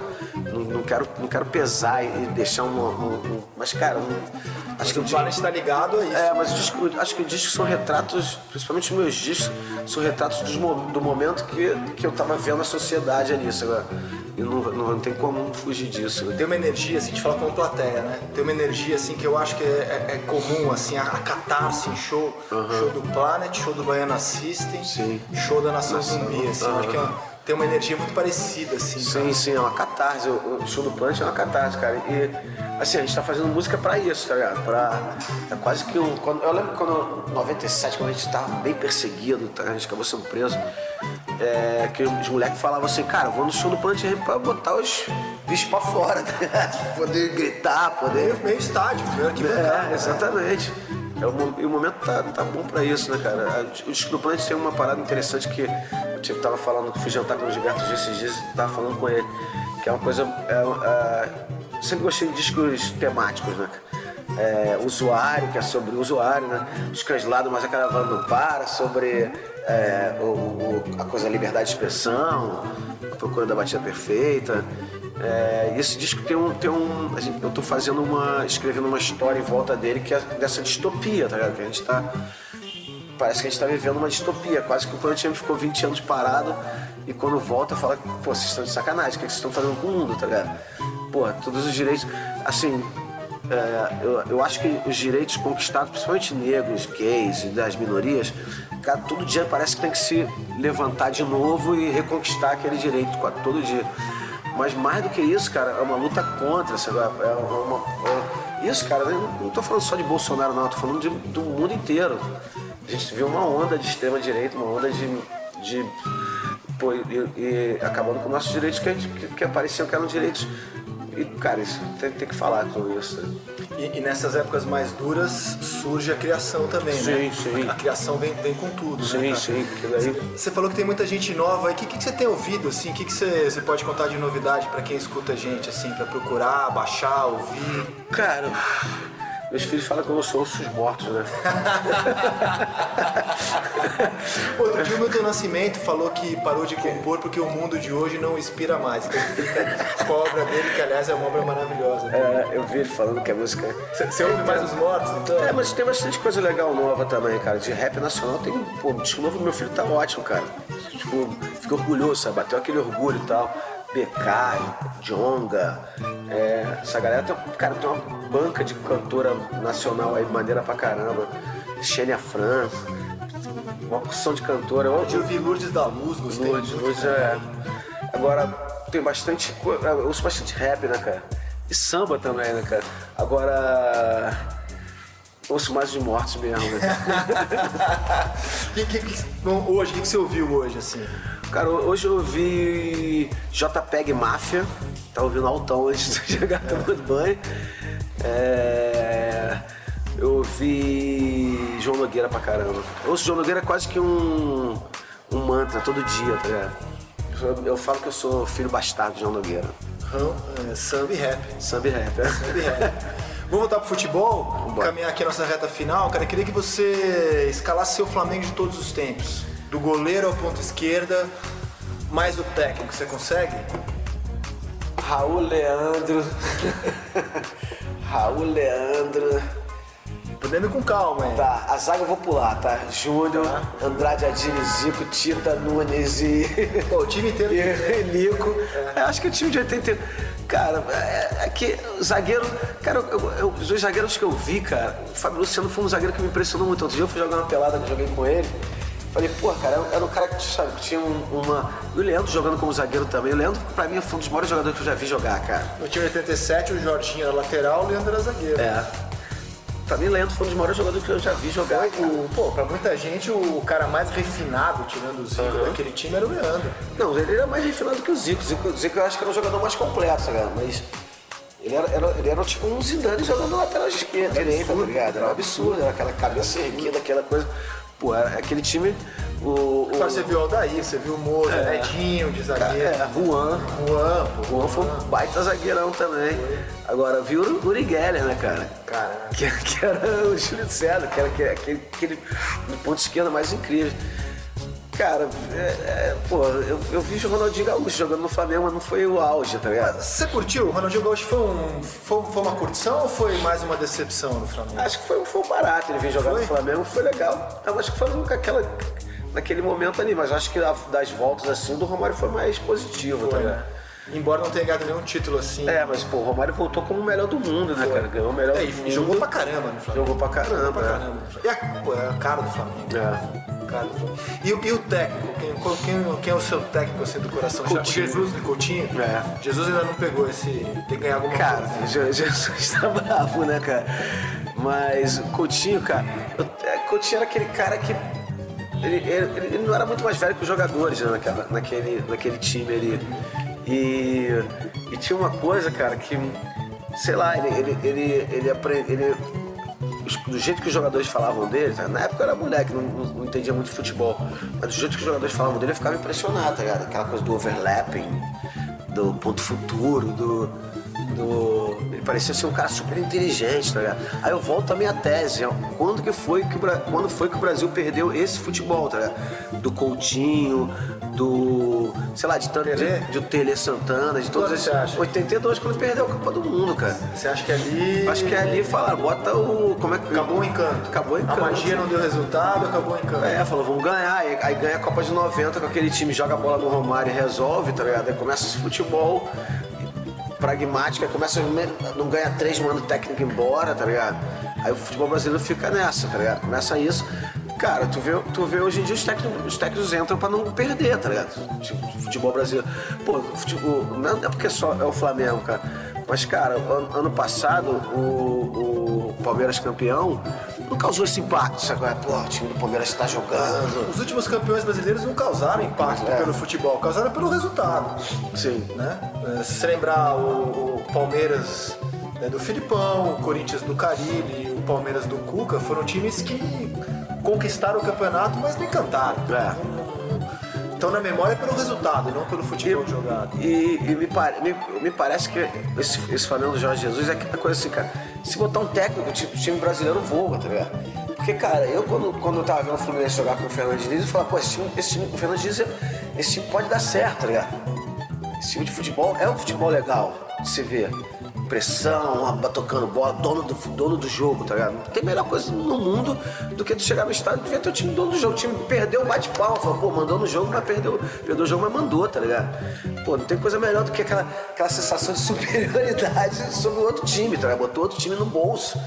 Não, não, quero, não quero pesar e deixar um. um, um mas, cara, um, acho que o Planet está ligado a isso. É, mas disco, acho que os discos são retratos, principalmente os meus discos, são retratos do, do momento que, que eu tava vendo a sociedade ali, sabe? E não, não, não, tem como fugir disso. Tem uma energia, assim, a gente fala com plateia, né? Tem uma energia, assim, que eu acho que é, é, é comum, assim, a, a catarse em show. Uhum. Show do Planet, show do Baiana System, Sim. show da Nação Zumbi, assim. Uhum. Acho que é uma, tem uma energia muito parecida, assim. Sim, cara. sim, é uma catarse. O show do Planet é uma catarse, cara. E, assim, a gente tá fazendo música pra isso, tá ligado? Pra... É quase que um... Quando, eu lembro quando, em 97, quando a gente tava bem perseguido, tá? a gente acabou sendo preso é, que os moleques falavam assim, cara, vou no show do Planet Ramp pra botar os bichos pra fora, tá poder gritar, poder. Meio estádio, meio que É, exatamente. É, o, e o momento tá, tá bom pra isso, né, cara? O Planet tem uma parada interessante que eu tive, tava falando, fui jantar com o Gilberto esses dias e tava falando com ele, que é uma coisa. É, é, sempre gostei de discos temáticos, né? É, usuário, que é sobre o usuário, né? Os lá mas a caravana não para, sobre é, o, o, a coisa da liberdade de expressão, a procura da batida perfeita. É, esse disco tem um. Tem um eu tô fazendo uma. escrevendo uma história em volta dele que é dessa distopia, tá ligado? Que a gente tá. Parece que a gente tá vivendo uma distopia, quase que o Planet ficou 20 anos parado e quando volta fala, pô, vocês estão de sacanagem, o que vocês estão fazendo com o mundo, tá ligado? Pô, todos os direitos. Assim, é, eu, eu, acho que os direitos conquistados, principalmente negros, gays e das minorias, cara, todo dia parece que tem que se levantar de novo e reconquistar aquele direito, todo dia. Mas mais do que isso, cara, é uma luta contra, sabe? É uma, é, isso, cara, eu não tô falando só de Bolsonaro, não, tô falando de, do mundo inteiro. A gente viu uma onda de extrema direita, uma onda de, de pô, e, e acabando com nossos direitos que, que, que apareciam que eram direitos. E, cara, isso tem, tem que falar com isso. E, e, nessas épocas mais duras surge a criação também, sim, né? Sim, sim. A, a, criação vem, vem com tudo, sim, né? Sim, sim. Você falou que tem muita gente nova. O que, que, que, você tem ouvido, assim? O que, que você, você pode contar de novidade para quem escuta a gente, assim? para procurar, baixar, ouvir? Cara... Meus filhos falam que eu sou ossos mortos, né? Outro dia o Milton Nascimento falou que parou de compor porque o mundo de hoje não inspira mais. Então fica com a obra dele, que aliás é uma obra maravilhosa. É, eu vi ele falando que a música. Você ouve mais os mortos, então? É, mas tem bastante coisa legal nova também, cara. De rap nacional tem. Pô, o disco novo do meu filho tá ótimo, cara. Tipo, fico orgulhoso, sabe? Bateu aquele orgulho e tal. Becai, Jonga, é, essa galera tem, cara, tem uma banca de cantora nacional aí, maneira pra caramba. Xênia França, uma porção de cantora. Eu, eu vi Lourdes da Luz, gostei. Lourdes, Lourdes é. Agora, tem bastante. Eu ouço bastante rap, né, cara? E samba também, né, cara? Agora. Ouço mais de mortes mesmo, né? que, que, que, hoje, o que, que você ouviu hoje, assim? Cara, hoje eu ouvi JPEG Máfia, tá ouvindo altão antes de chegar é. tomando banho. É... Eu ouvi João Nogueira pra caramba. Eu ouço João Nogueira quase que um, um mantra todo dia, tá ligado? Eu, eu falo que eu sou filho bastardo de João Nogueira. Hum, é, samba e rap. Samba e rap, é. Samba e rap. Vamos voltar pro futebol? Vamos caminhar aqui a nossa reta final. Cara, eu queria que você escalasse seu Flamengo de todos os tempos do goleiro ao ponto esquerda, mais o técnico, você consegue? Raul Leandro. Raul Leandro. Podemos ir com calma, hein? Tá, a zaga eu vou pular, tá? Júnior, tá. Andrade Adini, Zico, Tita, Nunes e. Pô, o time inteiro. e Nico. É. Eu acho que o time de 80. Cara, é, é que zagueiro. Cara, eu, eu, os dois zagueiros que eu vi, cara, o Fábio Luciano foi um zagueiro que me impressionou muito. Outro dia eu fui jogar uma pelada que eu joguei com ele. Falei, pô, cara, era um cara que, sabe, tinha uma. E o Leandro jogando como zagueiro também. O Leandro, pra mim, foi um dos maiores jogadores que eu já vi jogar, cara. No time 87, o Jorginho era lateral, o Leandro era zagueiro. É. Pra mim, o Leandro foi um dos maiores jogadores que eu já vi jogar. O, pô, pra muita gente, o cara mais refinado, tirando o Zico uhum. daquele time, era o Leandro. Não, ele era mais refinado que o Zico. O Zico, Zico eu acho que era um jogador mais completo, cara. Mas ele era, era, ele era tipo um Zidane jogando lateral esquerda, direita, tá ligado? Era um absurdo, era aquela cabeça erguida, aquela coisa. Pô, aquele time. O, o... Você viu o Aldair, você viu o Moza, é, Edinho de zagueiro. É, Juan. Juan, pô. Juan foi um baita zagueirão também. Agora, viu o Uri Geller, né, cara? Cara. Que, que era o Júlio César, que era aquele, aquele, aquele ponto esquerdo mais incrível. Cara, é, é, pô, eu, eu vi o Ronaldinho Gaúcho jogando no Flamengo, mas não foi o auge, tá ligado? Você curtiu? O Ronaldinho Gaúcho foi, um, foi, foi, uma curtição ou foi mais uma decepção no Flamengo? Acho que foi, foi um barato ele vir jogar foi? no Flamengo, foi legal. Eu acho que foi aquela, naquele momento ali, mas acho que das voltas assim do Romário foi mais positivo, tá foi. tá ligado? Embora não tenha ganhado nenhum título assim. É, mas pô, o Romário voltou como o melhor do mundo, né, cara? Ganhou o melhor é, do mundo. Jogou pra caramba no Flamengo. Jogou pra caramba. Jogou pra é. caramba. É. E a, pô, é a cara do Flamengo. É. Cara do Flamengo. E, e o técnico? Quem, quem, quem, é o seu técnico assim do coração? Coutinho. Jesus de Coutinho? É. Jesus ainda não pegou esse. Tem que ganhar alguma cara, coisa. Cara, Jesus tá bravo, né, cara? Mas o Coutinho, cara, o Coutinho era aquele cara que ele, ele, ele, não era muito mais velho que os jogadores né, naquela, naquele, naquele time ali. E, e tinha uma coisa, cara, que, sei lá, ele, ele, ele, ele, aprende, ele do jeito que os jogadores falavam dele, tá? na época eu era moleque, não, não, entendia muito futebol, mas do jeito que os jogadores falavam dele, eu ficava impressionado, tá ligado? Aquela coisa do overlapping, do ponto futuro, do do. Ele parecia ser um cara super inteligente, tá ligado? Aí eu volto à minha tese. Quando que foi que o, quando foi que o Brasil perdeu esse futebol, tá ligado? Do Coutinho, do. sei lá, de tanto. Tele? De, de Tele Santana, de todos esses. 82 quando perdeu a Copa do Mundo, cara. Você acha que ali. Acho que ali falaram, bota o. Como é que. Acabou o encanto. Acabou o encanto. A magia não deu resultado, acabou o encanto. É, falou, vamos ganhar. Aí, aí ganha a Copa de 90 com aquele time, joga a bola no Romário e resolve, tá ligado? Aí começa esse futebol pragmática, começa não ganha três, manda o técnico embora, tá ligado? Aí o futebol brasileiro fica nessa, tá ligado? Começa isso. Cara, tu vê, tu vê hoje em dia os técnicos, os técnicos entram pra não perder, tá ligado? Tipo, futebol brasileiro. Pô, futebol, não é porque só é o Flamengo, cara. Mas, cara, ano, ano passado, o, o Palmeiras campeão, não causou esse impacto, sabe? É, pô, o time do Palmeiras está jogando. Os últimos campeões brasileiros não causaram impacto é. pelo futebol, causaram pelo resultado. Sim. Né? É, se você lembrar o, o Palmeiras né, do Filipão, o Corinthians do Carilli, o Palmeiras do Cuca, foram times que conquistaram o campeonato, mas não encantaram. É. Então na memória é pelo resultado, não pelo futebol e, jogado. E, e me, me, me, parece que esse, esse Flamengo do Jorge Jesus é aquela coisa assim, cara. Se botar um técnico, tipo, o time brasileiro voa, tá ligado? Porque, cara, eu quando, quando eu tava vendo o Fluminense jogar com o Fernando Diniz, eu falava, pô, esse time, esse time com o Fernando Diniz, esse time pode dar certo, tá ligado? Esse time de futebol é um futebol legal se ver pressão, tocando bola, dono do, dono do jogo, tá ligado? Não tem melhor coisa no mundo do que tu chegar no estádio e ver teu time dono do jogo. O time perdeu, bate palma, fala, pô, mandou no jogo, mas perdeu, perdeu o jogo, mas mandou, tá ligado? Pô, não tem coisa melhor do que aquela, aquela sensação de superioridade sobre o outro time, tá ligado? Botou outro time no bolso.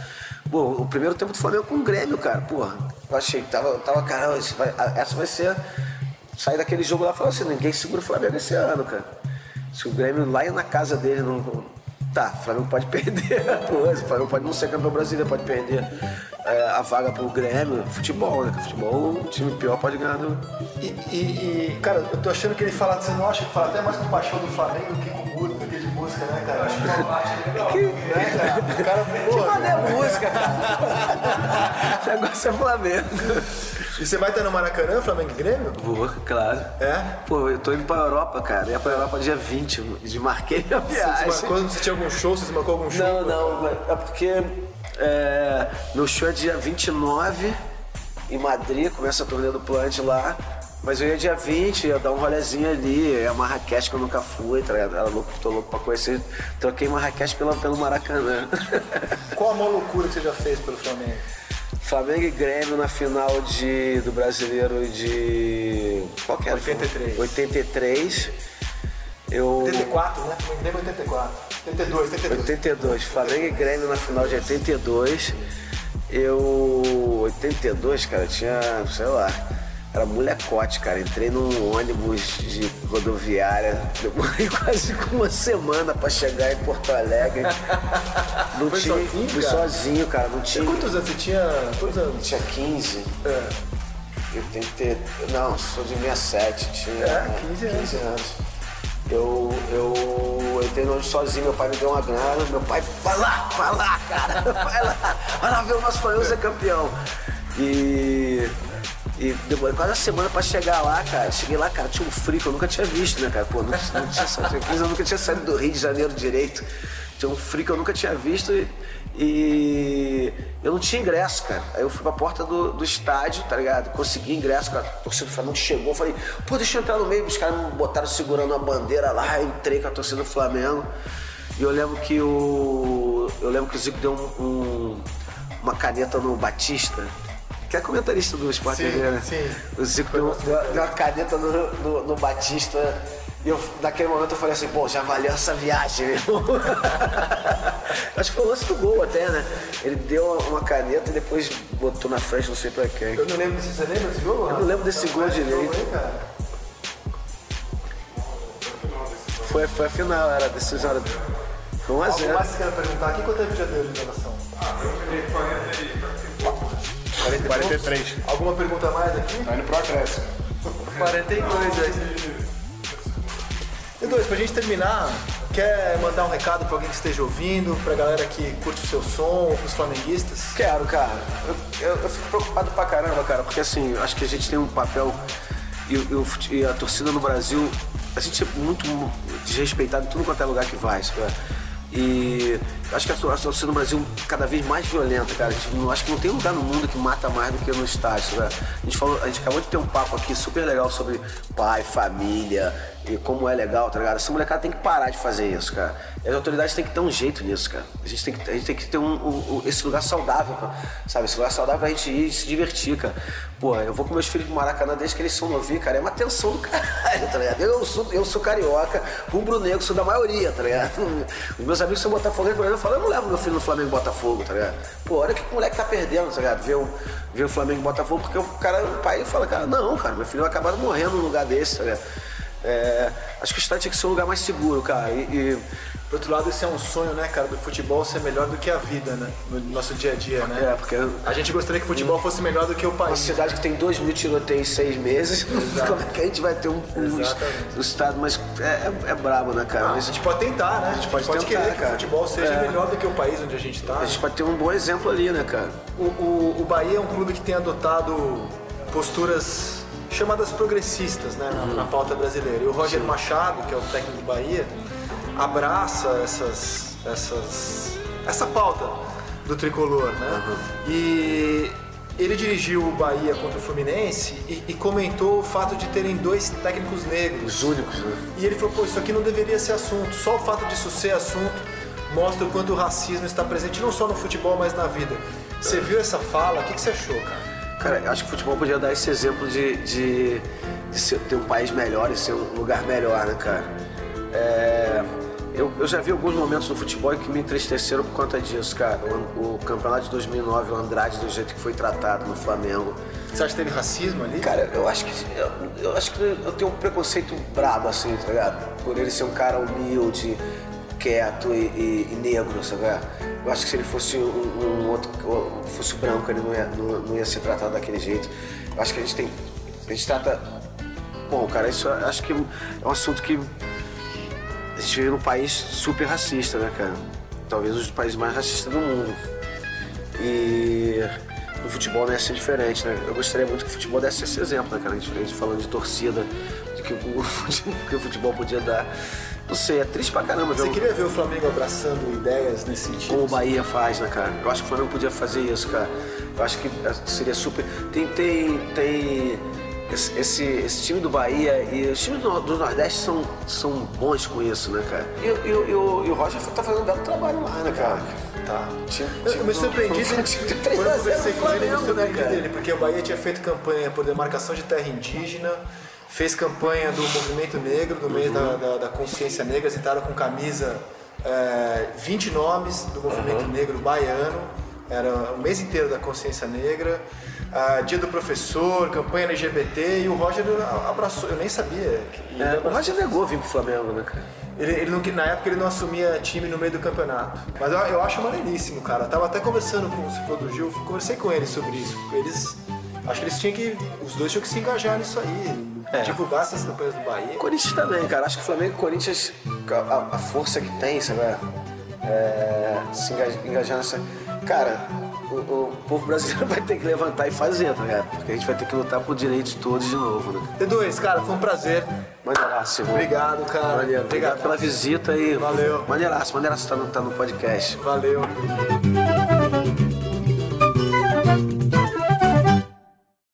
Pô, o primeiro tempo do Flamengo com o Grêmio, cara, porra. Eu achei que tava, tava caramba, vai, essa vai ser. Sair daquele jogo lá e falar assim, ninguém segura o Flamengo esse ano, cara. Se o Grêmio lá na casa dele não, Tá, o Flamengo pode perder coisa, o Flamengo pode não ser campeão brasileiro, pode perder é, a vaga pro Grêmio, futebol, né? Futebol, o time pior pode ganhar do. E, e, e, cara, eu tô achando que ele fala, você não acha que fala até mais com paixão do Flamengo do que com música, que de música, né, cara? Acho que uma parte é legal. Que... Né, cara? O cara, porra, que é música, cara. o negócio é Flamengo. E você vai estar no Maracanã, Flamengo e Grêmio? Vou, claro. É? Pô, eu tô indo pra Europa, cara. Ia pra Europa dia 20, de marquei minha viagem. Você, marcou, você tinha algum show? Você marcou algum show? Não, não, é porque é, meu show é dia 29 em Madrid, começa a turnê do Plant lá. Mas eu ia dia 20, ia dar um rolezinho ali, é Marrakech que eu nunca fui, tá ligado? Era louco, tô louco pra conhecer. Troquei Marrakech pela, pelo Maracanã. Qual a maior loucura que você já fez pelo Flamengo? Flamengo e Grêmio na final de, do Brasileiro de. Qual que era? 83. 83. Eu... 84, né? Grêmio 84. 82, 82. 82. Flamengo e Grêmio na final de 82. Eu. 82, cara, tinha, sei lá era molecote, cara. Entrei num ônibus de rodoviária, demorei quase uma semana pra chegar em Porto Alegre. Não Foi tinha, sozinho, fui cara? sozinho, cara. Não tinha. E quantos anos você tinha? Quantos anos? Tinha 15. É. Eu tenho que ter. Não, sou de 67, tinha é, 15, 15 anos. anos. Eu, eu entrei no ônibus sozinho, meu pai me deu uma grana, meu pai, vai lá, vai lá, cara, vai lá, vai lá ver o nosso Flamengo ser campeão. E e demorei quase uma semana pra chegar lá, cara. Cheguei lá, cara, tinha um frio que eu nunca tinha visto, né, cara? Pô, não, não tinha saído, eu nunca tinha saído do Rio de Janeiro direito. Tinha um frio que eu nunca tinha visto e, e eu não tinha ingresso, cara. Aí eu fui pra porta do, do estádio, tá ligado? Consegui ingresso, cara. A torcida do Flamengo chegou, falei, pô, deixa eu entrar no meio. Os caras me botaram segurando a bandeira lá, eu entrei com a torcida do Flamengo. E eu lembro que o. Eu lembro que o Zico deu um, um, uma caneta no Batista que é comentarista do Sport TV, né? Sim. O Zico deu, deu, deu uma caneta no, no, no, Batista. E eu, naquele momento eu falei assim, pô, já valeu essa viagem, meu Acho que foi o lance do gol até, né? Ele deu uma caneta e depois botou na frente, não sei pra quem. Eu não lembro, você lembra desse gol? Eu não lembro desse gol direito. Foi, foi a final, era a decisão. Foi 1 a 0 Algo mais que você quer perguntar aqui? Quanto tempo já deu de gravação? Ah, eu peguei 40 e 43. Alguma pergunta mais aqui? Tá indo pro acréscimo. 42, é. E dois, pra gente terminar, quer mandar um recado pra alguém que esteja ouvindo, pra galera que curte o seu som, pros flamenguistas? Quero, cara. Eu, eu, eu fico preocupado pra caramba, cara, porque assim, acho que a gente tem um papel e, e, e a torcida no Brasil, a gente é muito desrespeitado em tudo quanto é lugar que vai, sabe? E acho que a torcida no Brasil cada vez mais violenta, cara. Acho que não tem lugar no mundo que mata mais do que no estádio. Né? A, gente falou, a gente acabou de ter um papo aqui super legal sobre pai, família e como é legal, tá ligado? Essa molecada tem que parar de fazer isso, cara. E as autoridades têm que ter um jeito nisso, cara. A gente tem que, a gente tem que ter um, um, esse lugar saudável, sabe? Esse lugar saudável pra gente ir e se divertir, cara. Pô, eu vou com meus filhos pro Maracanã desde que eles são novinhos, cara. É uma tensão do caralho, tá ligado? Eu sou, eu sou carioca, rubro-negro, sou da maioria, tá ligado? Os meus amigos são botafoguenses, eu falo, eu não levo meu filho no Flamengo Botafogo, tá ligado? Pô, olha que o moleque tá perdendo, tá ligado? Ver o, ver o Flamengo Botafogo, porque o cara, o pai fala, cara, não, cara, meu filho vai acabar morrendo num lugar desse, tá ligado? É, acho que o estádio tinha que ser um lugar mais seguro, cara. E, e Por outro lado, esse é um sonho, né, cara, do futebol ser melhor do que a vida, né? No nosso dia a dia, né? É, porque A gente gostaria que o futebol fosse melhor do que o uma país. cidade que tem 2 mil tiroteios em seis meses, como é que a gente vai ter um, um, um estado, mas é, é, é brabo, né, cara? A Mas gente pode tentar, né? A gente pode tentar, querer que cara. o futebol seja É. melhor do que o país onde a gente tá. a gente pode ter um bom exemplo ali, né, cara? O, o, o Bahia é um clube que tem adotado posturas chamadas progressistas né, Uhum. na, na pauta brasileira. E o Roger Machado, que é o técnico do Bahia, abraça essas, essas, essa pauta do tricolor. Né? Uhum. E ele dirigiu o Bahia contra o Fluminense e, e comentou o fato de terem dois técnicos negros. Os únicos, né? E ele falou, pô, isso aqui não deveria ser assunto. Só o fato disso ser assunto mostra o quanto o racismo está presente não só no futebol, mas na vida. Você viu essa fala? O que, que você achou, cara? Cara, eu acho que o futebol podia dar esse exemplo de, de, de ser- ter um país melhor e ser um lugar melhor, né, cara? É, eu, eu já vi alguns momentos no futebol que me entristeceram por conta disso, cara. O, o campeonato de 2009, o Andrade, do jeito que foi tratado no Flamengo. Você acha que teve racismo ali? Cara, eu acho que eu, eu acho que eu tenho um preconceito brabo, assim, tá ligado? Por ele ser um cara humilde, quieto e, e- e negro, sabe? Eu acho que se ele fosse um, um outro, ou fosse branco, ele não ia, não, não ia ser tratado daquele jeito. Eu acho que a gente tem, a gente trata, bom, cara, isso acho que é um assunto que a gente vive num país super racista, né, cara? Talvez um dos países mais racistas do mundo. E no futebol não ia ser diferente, né? Eu gostaria muito que o futebol desse esse exemplo, né, cara? A gente, falando de torcida, de que o, que o futebol podia dar. Não sei, é triste pra caramba Você um- queria ver o Flamengo abraçando ideias nesse sentido? como o Bahia faz, né, cara? Eu acho que o Flamengo podia fazer isso, cara. Eu acho que seria super. Tem, tem, tem esse, esse, esse time do Bahia e os times do, do Nordeste são, são bons com isso, né, cara? E, e, e, o- e o Roger tá fazendo um belo trabalho lá, né, cara? Tá. Tinha- tinha- eu me surpreendi Quando eu conversei no com ele, eu me Flamengo, né, dele, porque o Bahia tinha feito campanha por demarcação de terra indígena, fez campanha do movimento negro, do mês da, Uhum. da, da consciência negra, citaram com camisa é, 20 nomes do movimento Uhum. negro baiano, era o mês inteiro da consciência negra. Ah, dia do professor, campanha LGBT e o Roger abraçou, eu nem sabia. que- ele É, o. Roger negou vir pro Flamengo, né, cara? Ele, ele não, na época ele não assumia time no meio do campeonato. Mas eu, eu acho maneiríssimo, cara. Eu tava até conversando com o Ciclo do Gil, conversei com eles sobre isso. Eles. Acho que eles tinham que. Os dois tinham que se engajar nisso aí. É. Divulgar essas campanhas do Bahia. Corinthians também, cara. Acho que o Flamengo e o Corinthians, a, a força que tem, sabe? É, se enga- engajar nessa. Cara, o, o povo brasileiro vai ter que levantar e fazer, tá ligado? Porque a gente vai ter que lutar por direitos todos de novo, né? T2, cara, foi um prazer. Maneiraço, irmão. Obrigado, cara. Maneiro. Obrigado pela visita aí. Valeu. Maneiraço, maneiraço tá no, tá no podcast. Valeu.